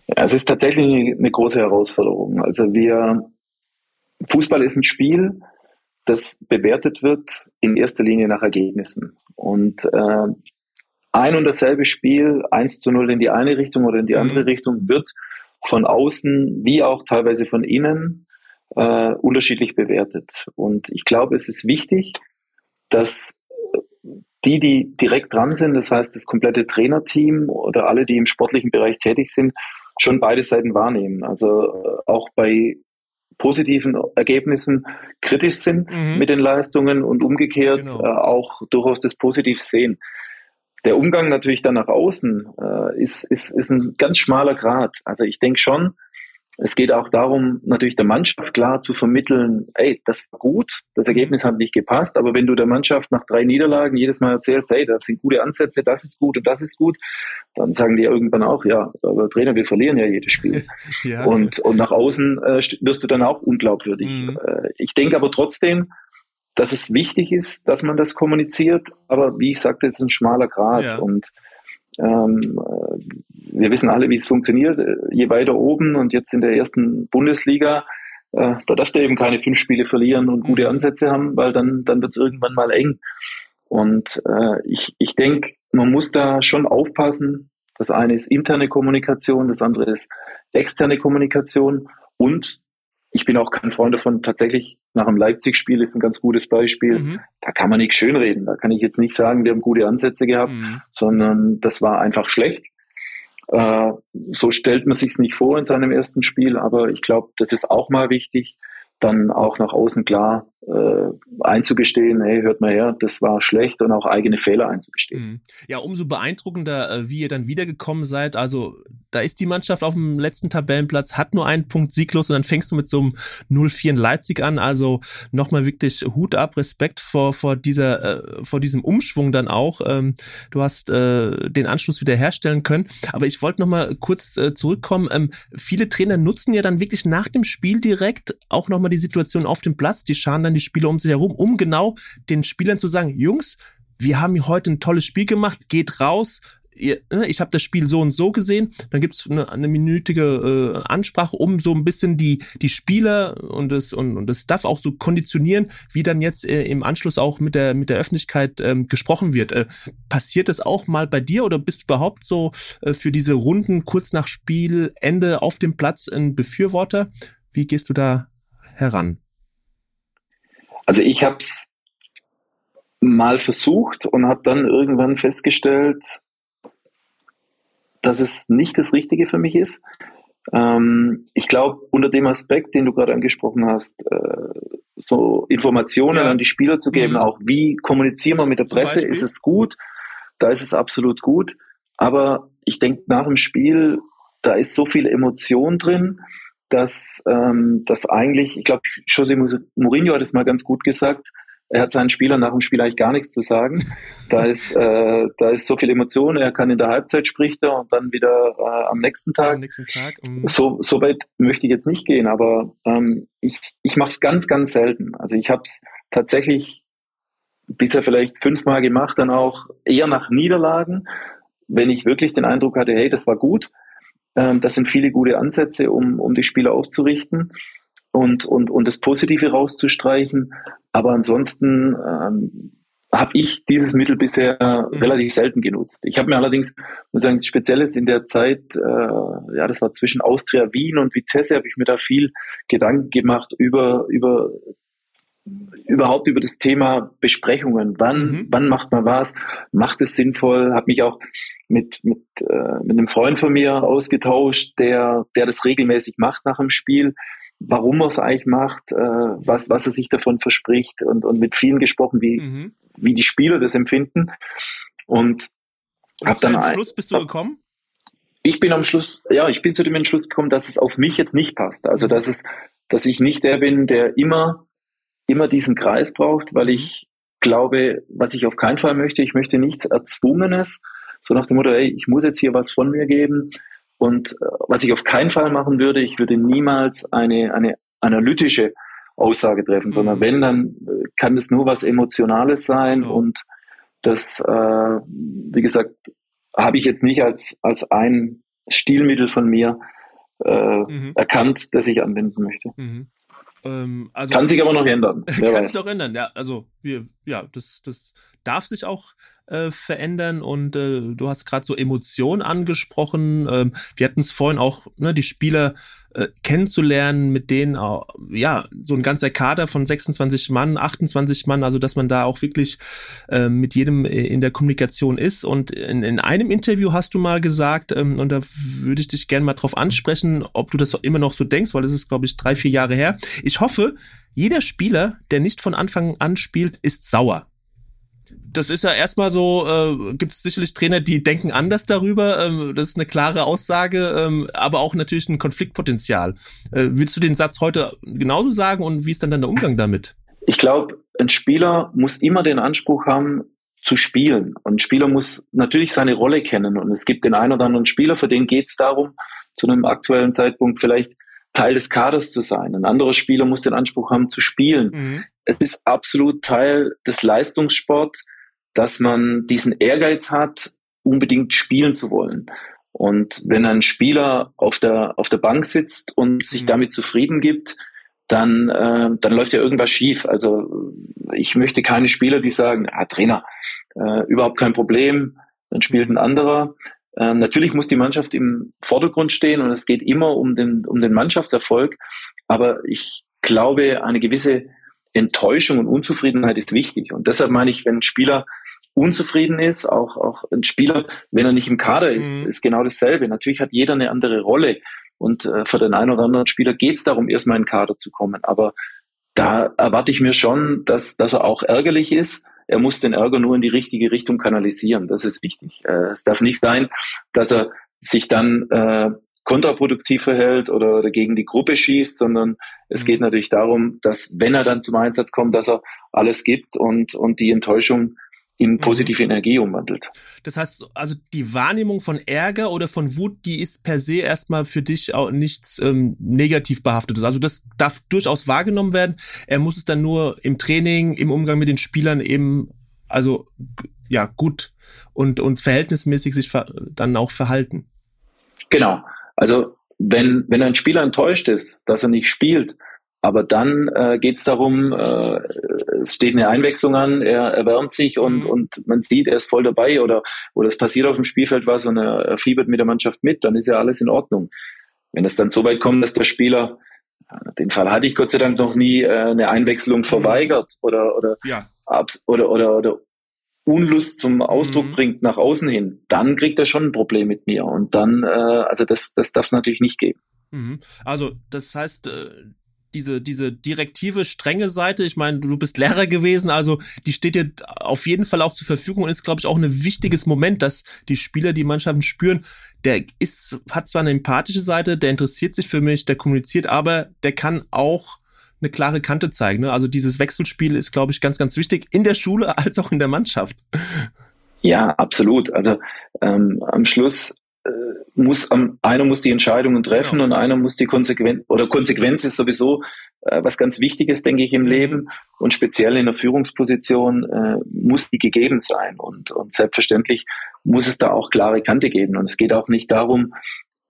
Ja, es ist tatsächlich eine große Herausforderung. Also wir, Fußball ist ein Spiel, das bewertet wird in erster Linie nach Ergebnissen. Und äh, ein und dasselbe Spiel, 1 zu 0 in die eine Richtung oder in die andere mhm. Richtung, wird von außen wie auch teilweise von innen äh, unterschiedlich bewertet. Und ich glaube, es ist wichtig, dass die, die direkt dran sind, das heißt das komplette Trainerteam oder alle, die im sportlichen Bereich tätig sind, schon beide Seiten wahrnehmen. Also äh, auch bei positiven Ergebnissen kritisch sind mhm. mit den Leistungen und umgekehrt genau. äh, auch durchaus das positiv sehen. Der Umgang natürlich dann nach außen äh, ist, ist, ist ein ganz schmaler Grad. Also ich denke schon, es geht auch darum, natürlich der Mannschaft klar zu vermitteln, ey, das war gut, das Ergebnis hat nicht gepasst, aber wenn du der Mannschaft nach drei Niederlagen jedes Mal erzählst, hey, das sind gute Ansätze, das ist gut und das ist gut, dann sagen die irgendwann auch, ja, aber Trainer, wir verlieren ja jedes Spiel. ja. Und, und nach außen äh, wirst du dann auch unglaubwürdig. Mhm. Äh, ich denke aber trotzdem, dass es wichtig ist, dass man das kommuniziert, aber wie ich sagte, es ist ein schmaler Grad ja. und ähm, wir wissen alle, wie es funktioniert. Je weiter oben und jetzt in der ersten Bundesliga, äh, da darfst du eben keine fünf Spiele verlieren und gute mhm. Ansätze haben, weil dann, dann wird es irgendwann mal eng. Und äh, ich, ich denke, man muss da schon aufpassen. Das eine ist interne Kommunikation, das andere ist externe Kommunikation und ich bin auch kein Freund davon, tatsächlich nach dem Leipzig-Spiel ist ein ganz gutes Beispiel. Mhm. Da kann man nichts schönreden. Da kann ich jetzt nicht sagen, wir haben gute Ansätze gehabt, mhm. sondern das war einfach schlecht. Äh, so stellt man sich nicht vor in seinem ersten Spiel, aber ich glaube, das ist auch mal wichtig, dann auch nach außen klar einzugestehen, hey, hört mal her, das war schlecht und auch eigene Fehler einzugestehen. Mhm. Ja, umso beeindruckender, äh, wie ihr dann wiedergekommen seid. Also da ist die Mannschaft auf dem letzten Tabellenplatz, hat nur einen Punkt sieglos und dann fängst du mit so einem 0-4 in Leipzig an. Also nochmal wirklich Hut ab, Respekt vor, vor dieser, äh, vor diesem Umschwung dann auch. Ähm, du hast äh, den Anschluss wieder herstellen können. Aber ich wollte nochmal kurz äh, zurückkommen. Ähm, viele Trainer nutzen ja dann wirklich nach dem Spiel direkt auch nochmal die Situation auf dem Platz. Die scharen dann die Spieler um sich herum, um genau den Spielern zu sagen, Jungs, wir haben heute ein tolles Spiel gemacht, geht raus, ne, ich habe das Spiel so und so gesehen, dann gibt's eine, eine minütige äh, Ansprache, um so ein bisschen die, die Spieler und das, und, und das Stuff auch so konditionieren, wie dann jetzt äh, im Anschluss auch mit der, mit der Öffentlichkeit ähm, gesprochen wird. Äh, passiert das auch mal bei dir oder bist du überhaupt so äh, für diese Runden kurz nach Spielende auf dem Platz ein Befürworter? Wie gehst du da heran? Also ich habe es mal versucht und habe dann irgendwann festgestellt, dass es nicht das Richtige für mich ist. Ähm, ich glaube, unter dem Aspekt, den du gerade angesprochen hast, äh, so Informationen ja. an die Spieler zu geben, mhm. auch wie kommunizieren wir mit der Presse, ist es gut, da ist es absolut gut. Aber ich denke, nach dem Spiel, da ist so viel Emotion drin, dass ähm, das eigentlich, ich glaube, José Mourinho hat es mal ganz gut gesagt, er hat seinen Spielern nach dem Spiel eigentlich gar nichts zu sagen. Da ist, äh, da ist so viel Emotion, er kann in der Halbzeit spricht er und dann wieder äh, am nächsten Tag. Am nächsten Tag um so, so weit möchte ich jetzt nicht gehen, aber ähm, ich, ich mache es ganz, ganz selten. Also ich habe es tatsächlich bisher vielleicht fünfmal gemacht, dann auch eher nach Niederlagen, wenn ich wirklich den Eindruck hatte, hey, das war gut, ähm, das sind viele gute Ansätze, um, um die Spieler aufzurichten und, und, und das Positive rauszustreichen. Aber ansonsten ähm, habe ich dieses Mittel bisher mhm. relativ selten genutzt. Ich habe mir allerdings, muss sagen, speziell jetzt in der Zeit, äh, ja, das war zwischen Austria Wien und Vitesse, habe ich mir da viel Gedanken gemacht über, über überhaupt über das Thema Besprechungen. Wann, mhm. wann macht man was? Macht es sinnvoll? Habe mich auch mit, mit, äh, mit einem Freund von mir ausgetauscht, der, der das regelmäßig macht nach dem Spiel, warum er es eigentlich macht, äh, was, was er sich davon verspricht und, und mit vielen gesprochen, wie, mhm. wie die Spieler das empfinden. Und, und hab dann. Am Schluss bist du gekommen? Ich bin am Schluss, ja, ich bin zu dem Entschluss gekommen, dass es auf mich jetzt nicht passt. Also, mhm. dass es, dass ich nicht der bin, der immer, immer diesen Kreis braucht, weil mhm. ich glaube, was ich auf keinen Fall möchte, ich möchte nichts Erzwungenes, so nach dem Motto, ey, ich muss jetzt hier was von mir geben. Und äh, was ich auf keinen Fall machen würde, ich würde niemals eine, eine analytische Aussage treffen, sondern mhm. wenn, dann äh, kann es nur was Emotionales sein genau. und das, äh, wie gesagt, habe ich jetzt nicht als, als ein Stilmittel von mir äh, mhm. erkannt, das ich anwenden möchte. Mhm. Ähm, also, kann sich aber noch ändern. kann sich doch ändern, ja. Also wir, ja, das, das darf sich auch äh, verändern und äh, du hast gerade so Emotionen angesprochen. Ähm, wir hatten es vorhin auch, ne, die Spieler äh, kennenzulernen, mit denen auch, ja, so ein ganzer Kader von 26 Mann, 28 Mann, also dass man da auch wirklich äh, mit jedem äh, in der Kommunikation ist. Und in, in einem Interview hast du mal gesagt, ähm, und da würde ich dich gerne mal drauf ansprechen, ob du das immer noch so denkst, weil das ist, glaube ich, drei, vier Jahre her. Ich hoffe, jeder Spieler, der nicht von Anfang an spielt, ist sauer das ist ja erstmal so, äh, gibt es sicherlich Trainer, die denken anders darüber. Ähm, das ist eine klare Aussage, ähm, aber auch natürlich ein Konfliktpotenzial. Äh, würdest du den Satz heute genauso sagen und wie ist dann dein Umgang damit? Ich glaube, ein Spieler muss immer den Anspruch haben, zu spielen. Und ein Spieler muss natürlich seine Rolle kennen. Und es gibt den einen oder anderen Spieler, für den geht es darum, zu einem aktuellen Zeitpunkt vielleicht Teil des Kaders zu sein. Ein anderer Spieler muss den Anspruch haben, zu spielen. Mhm. Es ist absolut Teil des Leistungssports dass man diesen Ehrgeiz hat, unbedingt spielen zu wollen. Und wenn ein Spieler auf der, auf der Bank sitzt und sich mhm. damit zufrieden gibt, dann, äh, dann läuft ja irgendwas schief. Also ich möchte keine Spieler, die sagen, ah, Trainer, äh, überhaupt kein Problem, dann spielt ein anderer. Äh, natürlich muss die Mannschaft im Vordergrund stehen und es geht immer um den, um den Mannschaftserfolg. Aber ich glaube, eine gewisse Enttäuschung und Unzufriedenheit ist wichtig. Und deshalb meine ich, wenn ein Spieler unzufrieden ist, auch, auch ein Spieler, wenn er nicht im Kader ist, mhm. ist genau dasselbe. Natürlich hat jeder eine andere Rolle. Und äh, für den einen oder anderen Spieler geht es darum, erstmal in den Kader zu kommen. Aber da erwarte ich mir schon, dass, dass er auch ärgerlich ist. Er muss den Ärger nur in die richtige Richtung kanalisieren. Das ist wichtig. Äh, es darf nicht sein, dass er sich dann äh, kontraproduktiv verhält oder, oder gegen die Gruppe schießt, sondern es mhm. geht natürlich darum, dass wenn er dann zum Einsatz kommt, dass er alles gibt und, und die Enttäuschung in mhm. positive Energie umwandelt. Das heißt, also die Wahrnehmung von Ärger oder von Wut, die ist per se erstmal für dich auch nichts ähm, negativ behaftetes. Also das darf durchaus wahrgenommen werden. Er muss es dann nur im Training, im Umgang mit den Spielern eben, also ja, gut und, und verhältnismäßig sich dann auch verhalten. Genau. Also wenn, wenn ein Spieler enttäuscht ist, dass er nicht spielt, aber dann äh, geht es darum, äh, es steht eine Einwechslung an, er erwärmt sich und, mhm. und man sieht, er ist voll dabei oder, oder es passiert auf dem Spielfeld was und er, er fiebert mit der Mannschaft mit, dann ist ja alles in Ordnung. Wenn es dann so weit kommt, dass der Spieler, den Fall hatte ich Gott sei Dank noch nie, äh, eine Einwechslung mhm. verweigert oder, oder, ja. oder, oder, oder Unlust zum Ausdruck mhm. bringt nach außen hin, dann kriegt er schon ein Problem mit mir. Und dann, äh, also das, das darf es natürlich nicht geben. Mhm. Also das heißt, äh, diese, diese direktive, strenge Seite, ich meine, du bist Lehrer gewesen, also die steht dir auf jeden Fall auch zur Verfügung und ist, glaube ich, auch ein wichtiges Moment, dass die Spieler die Mannschaften spüren, der ist, hat zwar eine empathische Seite, der interessiert sich für mich, der kommuniziert, aber der kann auch eine klare Kante zeigen. Ne? Also dieses Wechselspiel ist, glaube ich, ganz, ganz wichtig in der Schule als auch in der Mannschaft. Ja, absolut. Also ähm, am Schluss muss am, einer muss die Entscheidungen treffen genau. und einer muss die Konsequenz oder Konsequenz ist sowieso äh, was ganz Wichtiges, denke ich, im mhm. Leben und speziell in der Führungsposition äh, muss die gegeben sein und, und selbstverständlich muss es da auch klare Kante geben und es geht auch nicht darum,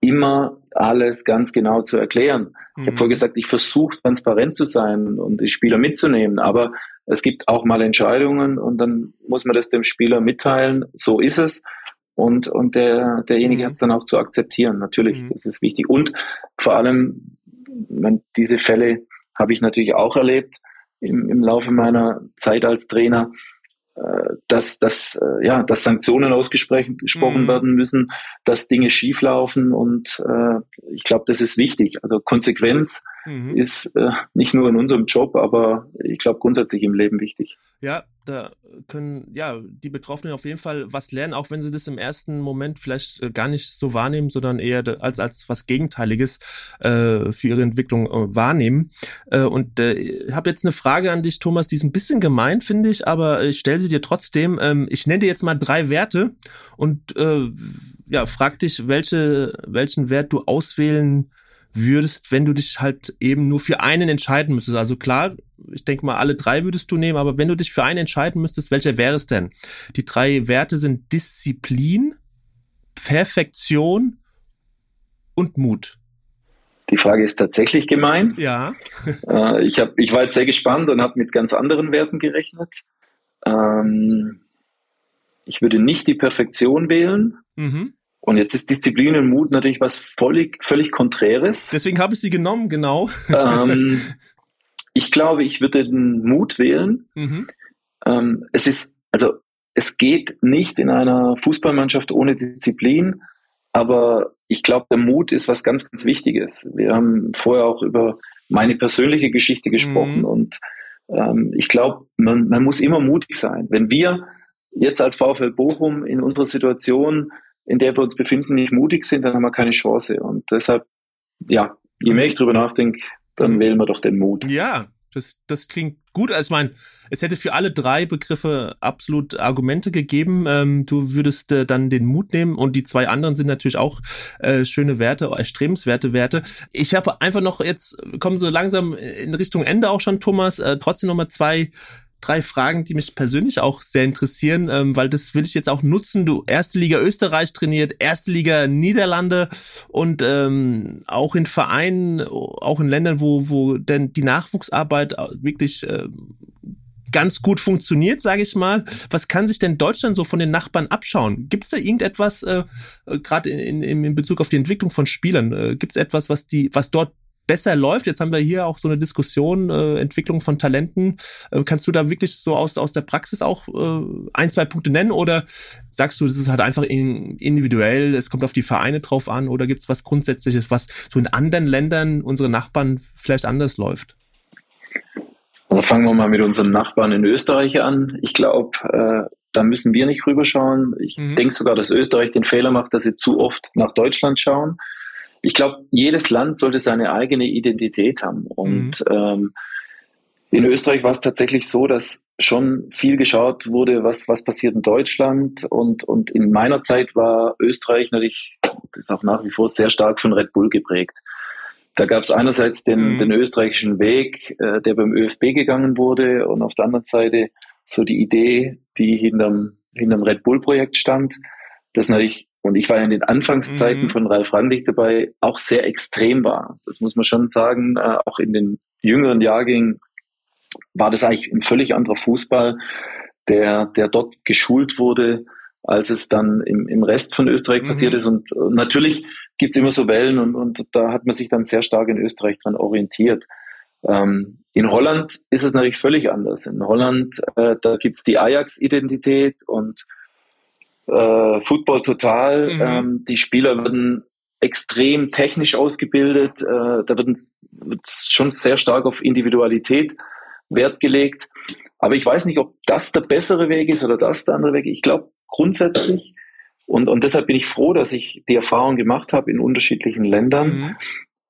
immer alles ganz genau zu erklären. Mhm. Ich habe vorher gesagt, ich versuche transparent zu sein und die Spieler mitzunehmen, aber es gibt auch mal Entscheidungen und dann muss man das dem Spieler mitteilen, so ist es und, und der, derjenige mhm. hat es dann auch zu akzeptieren. Natürlich, mhm. das ist wichtig. Und vor allem, man, diese Fälle habe ich natürlich auch erlebt im, im Laufe meiner Zeit als Trainer, äh, dass, dass, äh, ja, dass Sanktionen ausgesprochen mhm. werden müssen, dass Dinge schieflaufen und äh, ich glaube, das ist wichtig. Also Konsequenz mhm. ist äh, nicht nur in unserem Job, aber ich glaube grundsätzlich im Leben wichtig. Ja, da können ja die Betroffenen auf jeden Fall was lernen, auch wenn sie das im ersten Moment vielleicht äh, gar nicht so wahrnehmen, sondern eher als als was Gegenteiliges äh, für ihre Entwicklung äh, wahrnehmen. Äh, und äh, ich habe jetzt eine Frage an dich, Thomas, die ist ein bisschen gemein, finde ich, aber ich stelle sie dir trotzdem. Ähm, ich nenne dir jetzt mal drei Werte und äh, ja, frag dich, welche welchen Wert du auswählen würdest, wenn du dich halt eben nur für einen entscheiden müsstest. Also klar, ich denke mal, alle drei würdest du nehmen, aber wenn du dich für einen entscheiden müsstest, welcher wäre es denn? Die drei Werte sind Disziplin, Perfektion und Mut. Die Frage ist tatsächlich gemein. Ja. äh, ich, hab, ich war jetzt sehr gespannt und habe mit ganz anderen Werten gerechnet. Ähm, ich würde nicht die Perfektion wählen. Mhm. Und jetzt ist Disziplin und Mut natürlich was völlig, völlig Konträres. Deswegen habe ich sie genommen, genau. Ähm, ich glaube, ich würde den Mut wählen. Mhm. Ähm, es ist, also es geht nicht in einer Fußballmannschaft ohne Disziplin, aber ich glaube, der Mut ist was ganz, ganz Wichtiges. Wir haben vorher auch über meine persönliche Geschichte gesprochen mhm. und ähm, ich glaube, man, man muss immer mutig sein. Wenn wir jetzt als VfL Bochum in unserer Situation in der wir uns befinden, nicht mutig sind, dann haben wir keine Chance. Und deshalb, ja, je mehr ich drüber nachdenke, dann wählen wir doch den Mut. Ja, das, das klingt gut. Also ich meine, es hätte für alle drei Begriffe absolut Argumente gegeben. Ähm, du würdest äh, dann den Mut nehmen und die zwei anderen sind natürlich auch äh, schöne Werte, erstrebenswerte Werte. Ich habe einfach noch jetzt, kommen so langsam in Richtung Ende auch schon, Thomas, äh, trotzdem noch mal zwei drei Fragen, die mich persönlich auch sehr interessieren, ähm, weil das will ich jetzt auch nutzen. Du erste Liga Österreich trainiert, erste Liga Niederlande und ähm, auch in Vereinen, auch in Ländern, wo wo denn die Nachwuchsarbeit wirklich äh, ganz gut funktioniert, sage ich mal. Was kann sich denn Deutschland so von den Nachbarn abschauen? Gibt es da irgendetwas, äh, äh gerade in, in, in Bezug auf die Entwicklung von Spielern, äh, gibt es etwas, was die, was dort besser läuft. Jetzt haben wir hier auch so eine Diskussion, äh, Entwicklung von Talenten. Äh, kannst du da wirklich so aus, aus der Praxis auch äh, ein, zwei Punkte nennen oder sagst du, das ist halt einfach in, individuell, es kommt auf die Vereine drauf an oder gibt es was Grundsätzliches, was so in anderen Ländern, unsere Nachbarn vielleicht anders läuft? Also fangen wir mal mit unseren Nachbarn in Österreich an. Ich glaube, äh, da müssen wir nicht rüberschauen. Ich mhm. denke sogar, dass Österreich den Fehler macht, dass sie zu oft nach Deutschland schauen ich glaube, jedes Land sollte seine eigene Identität haben. Und mhm. ähm, in Österreich war es tatsächlich so, dass schon viel geschaut wurde, was, was passiert in Deutschland. Und, und in meiner Zeit war Österreich natürlich, das ist auch nach wie vor sehr stark von Red Bull geprägt. Da gab es einerseits den, mhm. den österreichischen Weg, äh, der beim ÖFB gegangen wurde, und auf der anderen Seite so die Idee, die hinterm, hinterm Red Bull-Projekt stand, das natürlich und ich war in den Anfangszeiten mhm. von Ralf Rangnick dabei, auch sehr extrem war. Das muss man schon sagen. Äh, auch in den jüngeren Jahrgängen war das eigentlich ein völlig anderer Fußball, der, der dort geschult wurde, als es dann im, im Rest von Österreich mhm. passiert ist. Und, und natürlich gibt's immer so Wellen und, und da hat man sich dann sehr stark in Österreich dran orientiert. Ähm, in Holland ist es natürlich völlig anders. In Holland, äh, da gibt's die Ajax-Identität und äh, Football total. Mhm. Ähm, die Spieler werden extrem technisch ausgebildet. Äh, da wird, wird schon sehr stark auf Individualität Wert gelegt. Aber ich weiß nicht, ob das der bessere Weg ist oder das der andere Weg. Ich glaube grundsätzlich, und, und deshalb bin ich froh, dass ich die Erfahrung gemacht habe in unterschiedlichen Ländern. Mhm.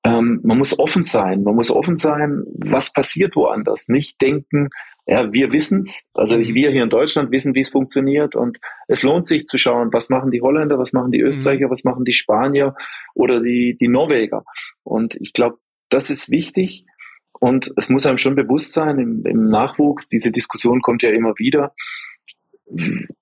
Ähm, man muss offen sein. Man muss offen sein, was passiert woanders. Nicht denken, ja, wir wissen's, also mhm. wir hier in Deutschland wissen, wie es funktioniert und es lohnt sich zu schauen, was machen die Holländer, was machen die mhm. Österreicher, was machen die Spanier oder die, die Norweger. Und ich glaube, das ist wichtig und es muss einem schon bewusst sein im, im Nachwuchs, diese Diskussion kommt ja immer wieder,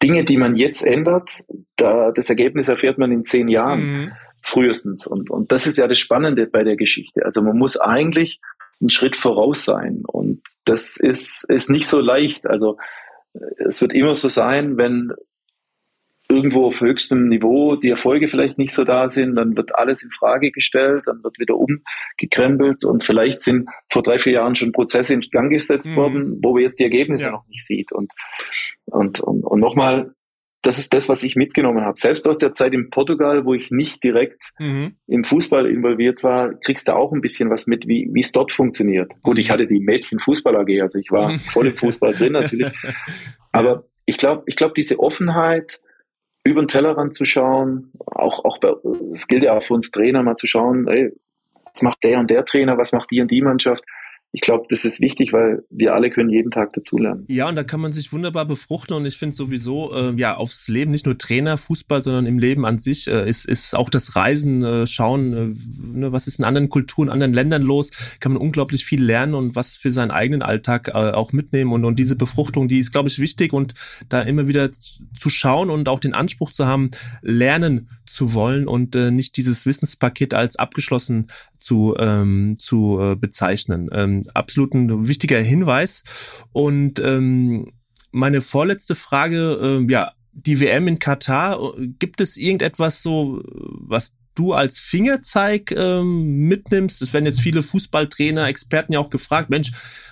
Dinge, die man jetzt ändert, da, das Ergebnis erfährt man in zehn Jahren mhm. frühestens. Und, und das ist ja das Spannende bei der Geschichte. Also man muss eigentlich einen Schritt voraus sein. Und das ist, ist nicht so leicht. Also es wird immer so sein, wenn irgendwo auf höchstem Niveau die Erfolge vielleicht nicht so da sind, dann wird alles in Frage gestellt, dann wird wieder umgekrempelt und vielleicht sind vor drei, vier Jahren schon Prozesse in Gang gesetzt mhm. worden, wo wir jetzt die Ergebnisse ja. noch nicht sieht. Und, und, und, und nochmal, das ist das, was ich mitgenommen habe. Selbst aus der Zeit in Portugal, wo ich nicht direkt mhm. im Fußball involviert war, kriegst du auch ein bisschen was mit, wie es dort funktioniert. Gut, ich mhm. hatte die Mädchen-Fußball AG, also ich war voll im Fußball drin natürlich. Aber ich glaube, ich glaube, diese Offenheit, über den Tellerrand zu schauen, auch, auch bei, es gilt ja auch für uns Trainer mal zu schauen, ey, was macht der und der Trainer, was macht die und die Mannschaft, ich glaube, das ist wichtig, weil wir alle können jeden Tag dazulernen. Ja, und da kann man sich wunderbar befruchten und ich finde sowieso, äh, ja, aufs Leben, nicht nur Trainer, Fußball, sondern im Leben an sich äh, ist, ist auch das Reisen, äh, schauen, äh, ne, was ist in anderen Kulturen, anderen Ländern los, kann man unglaublich viel lernen und was für seinen eigenen Alltag äh, auch mitnehmen und, und diese Befruchtung, die ist, glaube ich, wichtig und da immer wieder zu schauen und auch den Anspruch zu haben, lernen zu wollen und äh, nicht dieses Wissenspaket als abgeschlossen zu, ähm, zu äh, bezeichnen. Ähm, absolut ein wichtiger Hinweis. Und ähm, meine vorletzte Frage, äh, ja, die WM in Katar, gibt es irgendetwas so, was du als Fingerzeig ähm, mitnimmst. Es werden jetzt viele Fußballtrainer, Experten ja auch gefragt, Mensch,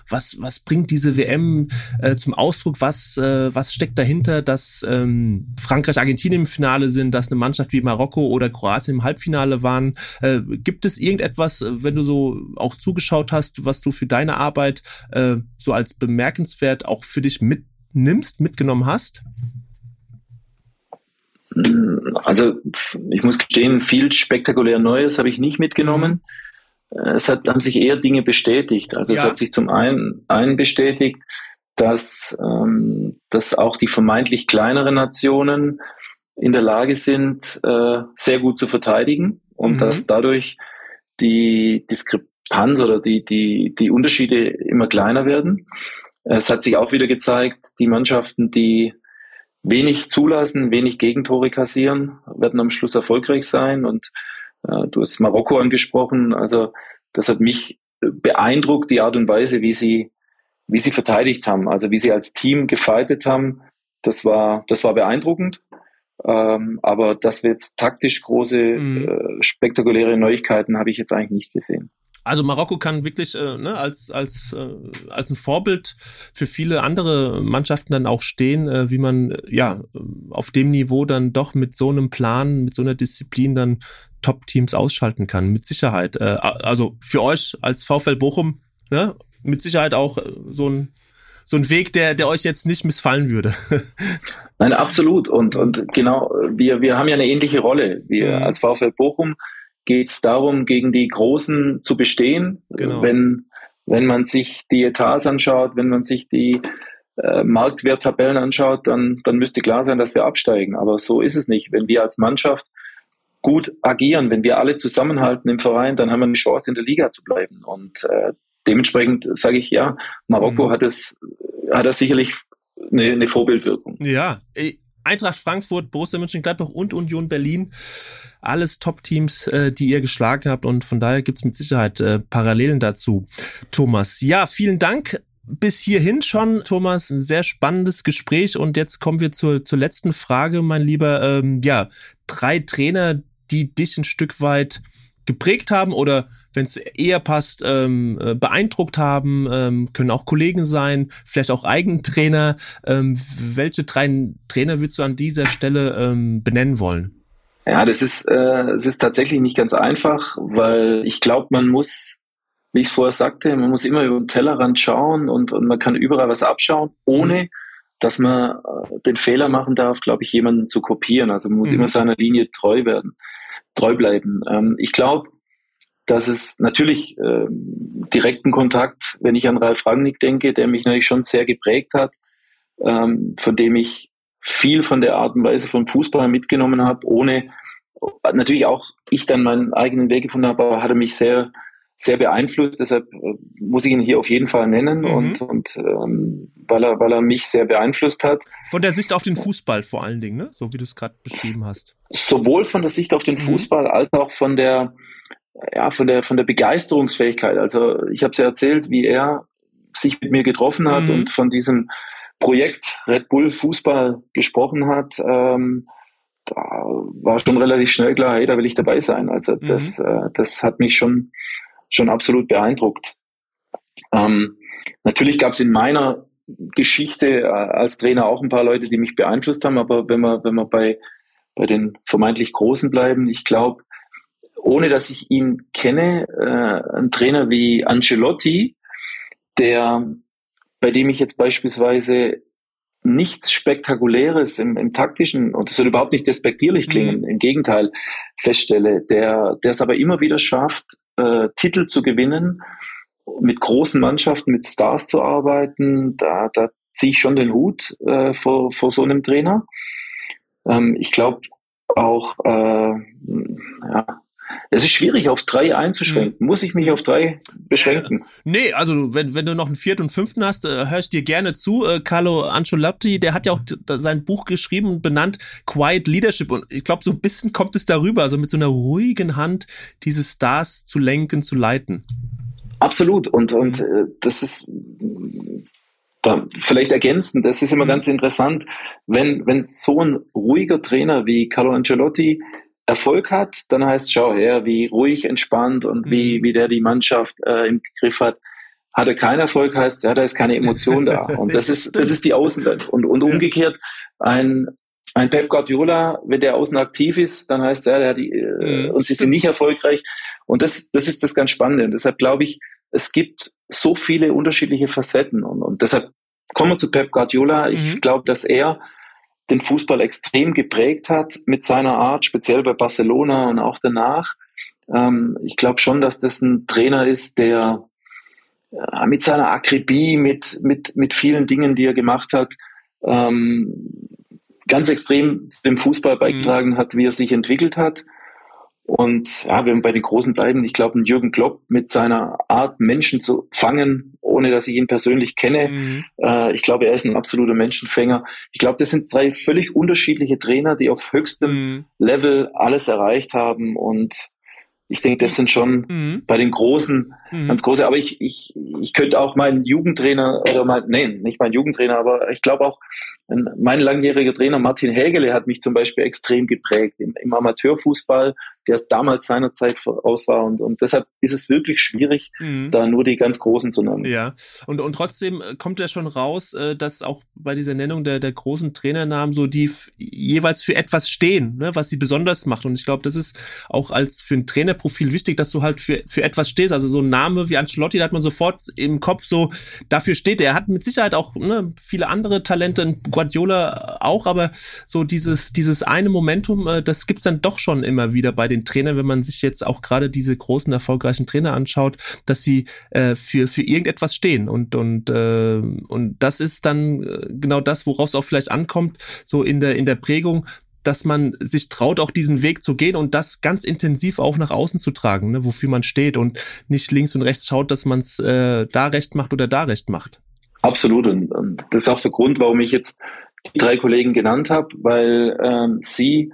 was, was bringt diese WM äh, zum Ausdruck? Was, äh, was steckt dahinter, dass ähm, Frankreich, Argentinien im Finale sind, dass eine Mannschaft wie Marokko oder Kroatien im Halbfinale waren? Äh, gibt es irgendetwas, wenn du so auch zugeschaut hast, was du für deine Arbeit äh, so als bemerkenswert auch für dich mitnimmst, mitgenommen hast? Also ich muss gestehen, viel spektakulär Neues habe ich nicht mitgenommen. Mhm. Es hat, haben sich eher Dinge bestätigt. Also ja. es hat sich zum einen, einen bestätigt, dass, ähm, dass auch die vermeintlich kleineren Nationen in der Lage sind, äh, sehr gut zu verteidigen und mhm. dass dadurch die Diskrepanz oder die, die, die Unterschiede immer kleiner werden. Es hat sich auch wieder gezeigt, die Mannschaften, die wenig zulassen, wenig Gegentore kassieren, werden am Schluss erfolgreich sein. Und äh, du hast Marokko angesprochen. Also das hat mich beeindruckt, die Art und Weise, wie sie, wie sie verteidigt haben, also wie sie als Team gefeitet haben. Das war, das war beeindruckend. Ähm, aber dass wir jetzt taktisch große, mhm. äh, spektakuläre Neuigkeiten habe ich jetzt eigentlich nicht gesehen. Also Marokko kann wirklich äh, ne, als als äh, als ein Vorbild für viele andere Mannschaften dann auch stehen, äh, wie man äh, ja auf dem Niveau dann doch mit so einem Plan, mit so einer Disziplin dann Top-Teams ausschalten kann. Mit Sicherheit. Äh, also für euch als VfL Bochum, ne, mit Sicherheit auch äh, so ein so ein Weg, der, der euch jetzt nicht missfallen würde. Nein, absolut. Und, und genau, wir, wir haben ja eine ähnliche Rolle. Wir mhm. als VfL Bochum geht es darum, gegen die Großen zu bestehen. Genau. Wenn, wenn man sich die Etats anschaut, wenn man sich die äh, Marktwerttabellen anschaut, dann, dann müsste klar sein, dass wir absteigen. Aber so ist es nicht. Wenn wir als Mannschaft gut agieren, wenn wir alle zusammenhalten im Verein, dann haben wir eine Chance, in der Liga zu bleiben. Und äh, dementsprechend sage ich ja, Marokko mhm. hat es, hat das sicherlich eine, eine Vorbildwirkung. Ja, Eintracht Frankfurt, Borussia Mönchengladbach und Union Berlin alles Top-Teams, äh, die ihr geschlagen habt und von daher gibt's mit Sicherheit äh, Parallelen dazu. Thomas, ja, vielen Dank bis hierhin schon, Thomas, ein sehr spannendes Gespräch und jetzt kommen wir zur, zur letzten Frage, mein Lieber. Ähm, ja, drei Trainer, die dich ein Stück weit geprägt haben oder wenn es eher passt, ähm, äh, beeindruckt haben, ähm, können auch Kollegen sein, vielleicht auch Eigentrainer. Ähm, welche drei Trainer würdest du an dieser Stelle ähm, benennen wollen? Ja, das ist, äh, es ist tatsächlich nicht ganz einfach, weil ich glaube, man muss, wie ich es vorher sagte, man muss immer über den Tellerrand schauen und, und man kann überall was abschauen, ohne mhm. dass man äh, den Fehler machen darf, glaube ich, jemanden zu kopieren. Also man muss mhm. immer seiner Linie treu werden, treu bleiben. Ähm, ich glaube, dass es natürlich ähm, direkten Kontakt, wenn ich an Ralf Rangnick denke, der mich natürlich schon sehr geprägt hat, ähm, von dem ich viel von der Art und Weise von Fußball mitgenommen habe, ohne natürlich auch ich dann meinen eigenen Weg gefunden habe, aber hat er mich sehr sehr beeinflusst. Deshalb äh, muss ich ihn hier auf jeden Fall nennen mhm. und, und ähm, weil er weil er mich sehr beeinflusst hat. Von der Sicht auf den Fußball vor allen Dingen, ne? so wie du es gerade beschrieben hast. Sowohl von der Sicht auf den mhm. Fußball mhm. als auch von der ja von der von der Begeisterungsfähigkeit. Also ich habe es ja erzählt, wie er sich mit mir getroffen hat mhm. und von diesem Projekt Red Bull Fußball gesprochen hat, ähm, da war schon relativ schnell klar, hey, da will ich dabei sein. Also mhm. das, äh, das hat mich schon, schon absolut beeindruckt. Ähm, natürlich gab es in meiner Geschichte äh, als Trainer auch ein paar Leute, die mich beeinflusst haben. Aber wenn wir, wenn wir bei, bei den vermeintlich Großen bleiben, ich glaube, ohne dass ich ihn kenne, äh, ein Trainer wie Ancelotti, der, bei dem ich jetzt beispielsweise nichts Spektakuläres im, im taktischen, und das soll überhaupt nicht despektierlich klingen, mhm. im Gegenteil, feststelle, der, der es aber immer wieder schafft, äh, Titel zu gewinnen, mit großen Mannschaften, mit Stars zu arbeiten, da, da ziehe ich schon den Hut äh, vor, vor so einem Trainer. Ähm, ich glaube auch, äh, ja, es ist schwierig, auf drei einzuschränken. Mhm. Muss ich mich auf drei beschränken? Nee, also wenn, wenn du noch einen vierten und fünften hast, äh, hörst dir gerne zu. Äh, Carlo Ancelotti, der hat ja auch sein Buch geschrieben und benannt Quiet Leadership. Und ich glaube, so ein bisschen kommt es darüber, also mit so einer ruhigen Hand diese Stars zu lenken, zu leiten. Absolut. Und, und äh, das ist da vielleicht ergänzend, das ist immer mhm. ganz interessant, wenn, wenn so ein ruhiger Trainer wie Carlo Ancelotti Erfolg hat, dann heißt, schau her, wie ruhig, entspannt und wie, mhm. wie der die Mannschaft äh, im Griff hat. Hat er keinen Erfolg, heißt, ja, da ist keine Emotion da. Und das ist, das ist die Außen. Und, und umgekehrt, ein, ein Pep Guardiola, wenn der außen aktiv ist, dann heißt ja, der hat die, äh, mhm. und sie sind nicht erfolgreich. Und das, das ist das ganz Spannende. Und deshalb glaube ich, es gibt so viele unterschiedliche Facetten. Und, und deshalb kommen wir zu Pep Guardiola. Ich mhm. glaube, dass er den Fußball extrem geprägt hat mit seiner Art, speziell bei Barcelona und auch danach. Ähm, ich glaube schon, dass das ein Trainer ist, der äh, mit seiner Akribie, mit, mit, mit vielen Dingen, die er gemacht hat, ähm, ganz extrem dem Fußball beigetragen mhm. hat, wie er sich entwickelt hat. Und ja, wenn wir bei den Großen bleiben, ich glaube, Jürgen Klopp mit seiner Art, Menschen zu fangen, ohne dass ich ihn persönlich kenne, mhm. äh, ich glaube, er ist ein absoluter Menschenfänger. Ich glaube, das sind drei völlig unterschiedliche Trainer, die auf höchstem mhm. Level alles erreicht haben. Und ich denke, das sind schon mhm. bei den Großen mhm. ganz große. Aber ich, ich, ich könnte auch meinen Jugendtrainer oder mein, nein, nicht meinen Jugendtrainer, aber ich glaube auch, mein langjähriger Trainer Martin Hägele hat mich zum Beispiel extrem geprägt im, im Amateurfußball, der es damals seinerzeit voraus war. Und, und deshalb ist es wirklich schwierig, mhm. da nur die ganz Großen zu nennen. Ja, und, und trotzdem äh, kommt ja schon raus, äh, dass auch bei dieser Nennung der, der großen Trainernamen so die jeweils für etwas stehen, ne, was sie besonders macht. Und ich glaube, das ist auch als für ein Trainerprofil wichtig, dass du halt für, für etwas stehst. Also so ein Name wie Ancelotti, da hat man sofort im Kopf so, dafür steht er. Er hat mit Sicherheit auch ne, viele andere Talente, Guardiola auch, aber so dieses, dieses eine Momentum, äh, das gibt's dann doch schon immer wieder bei den Trainern, wenn man sich jetzt auch gerade diese großen, erfolgreichen Trainer anschaut, dass sie äh, für, für irgendetwas stehen. Und, und, äh, und das ist dann äh, genau das, worauf es auch vielleicht ankommt, so in der, in der Prägung, dass man sich traut, auch diesen Weg zu gehen und das ganz intensiv auch nach außen zu tragen, ne, wofür man steht und nicht links und rechts schaut, dass man es äh, da recht macht oder da recht macht. Absolut. Und, und das ist auch der Grund, warum ich jetzt die drei Kollegen genannt habe, weil ähm, sie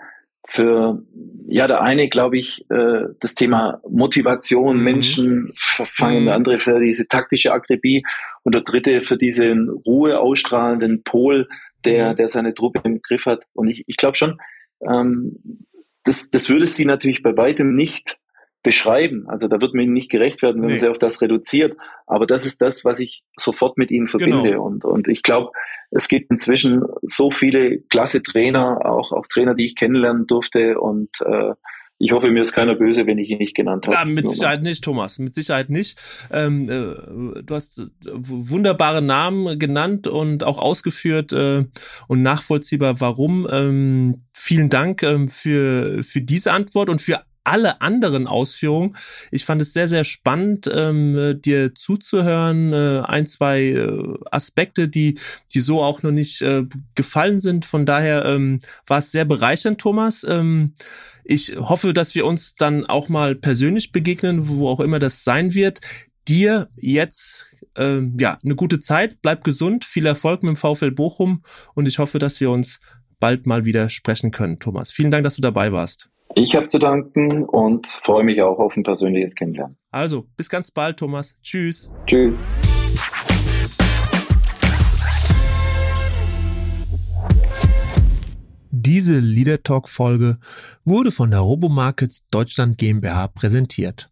für, ja, der eine, glaube ich, äh, das Thema Motivation, mhm. Menschen verfangen, der mhm. andere für diese taktische Akribie und der dritte für diesen Ruhe ausstrahlenden Pol, der, mhm. der seine Truppe im Griff hat. Und ich, ich glaube schon, ähm, das, das würde sie natürlich bei weitem nicht beschreiben. Also da wird man ihnen nicht gerecht werden, wenn nee. man sie auf das reduziert. Aber das ist das, was ich sofort mit ihnen verbinde. Genau. Und, und ich glaube, es gibt inzwischen so viele klasse Trainer, auch, auch Trainer, die ich kennenlernen durfte. Und äh, ich hoffe, mir ist keiner böse, wenn ich ihn nicht genannt habe. Ja, mit Sicherheit nicht, Thomas. Mit Sicherheit nicht. Ähm, äh, du hast wunderbare Namen genannt und auch ausgeführt äh, und nachvollziehbar, warum. Ähm, vielen Dank ähm, für, für diese Antwort und für alle anderen Ausführungen. Ich fand es sehr, sehr spannend, ähm, dir zuzuhören. Äh, ein, zwei äh, Aspekte, die, die so auch noch nicht äh, gefallen sind. Von daher ähm, war es sehr bereichernd, Thomas. Ähm, ich hoffe, dass wir uns dann auch mal persönlich begegnen, wo auch immer das sein wird. Dir jetzt äh, ja eine gute Zeit, bleib gesund, viel Erfolg mit dem VfL Bochum und ich hoffe, dass wir uns bald mal wieder sprechen können, Thomas. Vielen Dank, dass du dabei warst. Ich habe zu danken und freue mich auch auf ein persönliches Kennenlernen. Also, bis ganz bald, Thomas. Tschüss. Tschüss. Diese Leader Talk Folge wurde von der Robomarkets Deutschland GmbH präsentiert.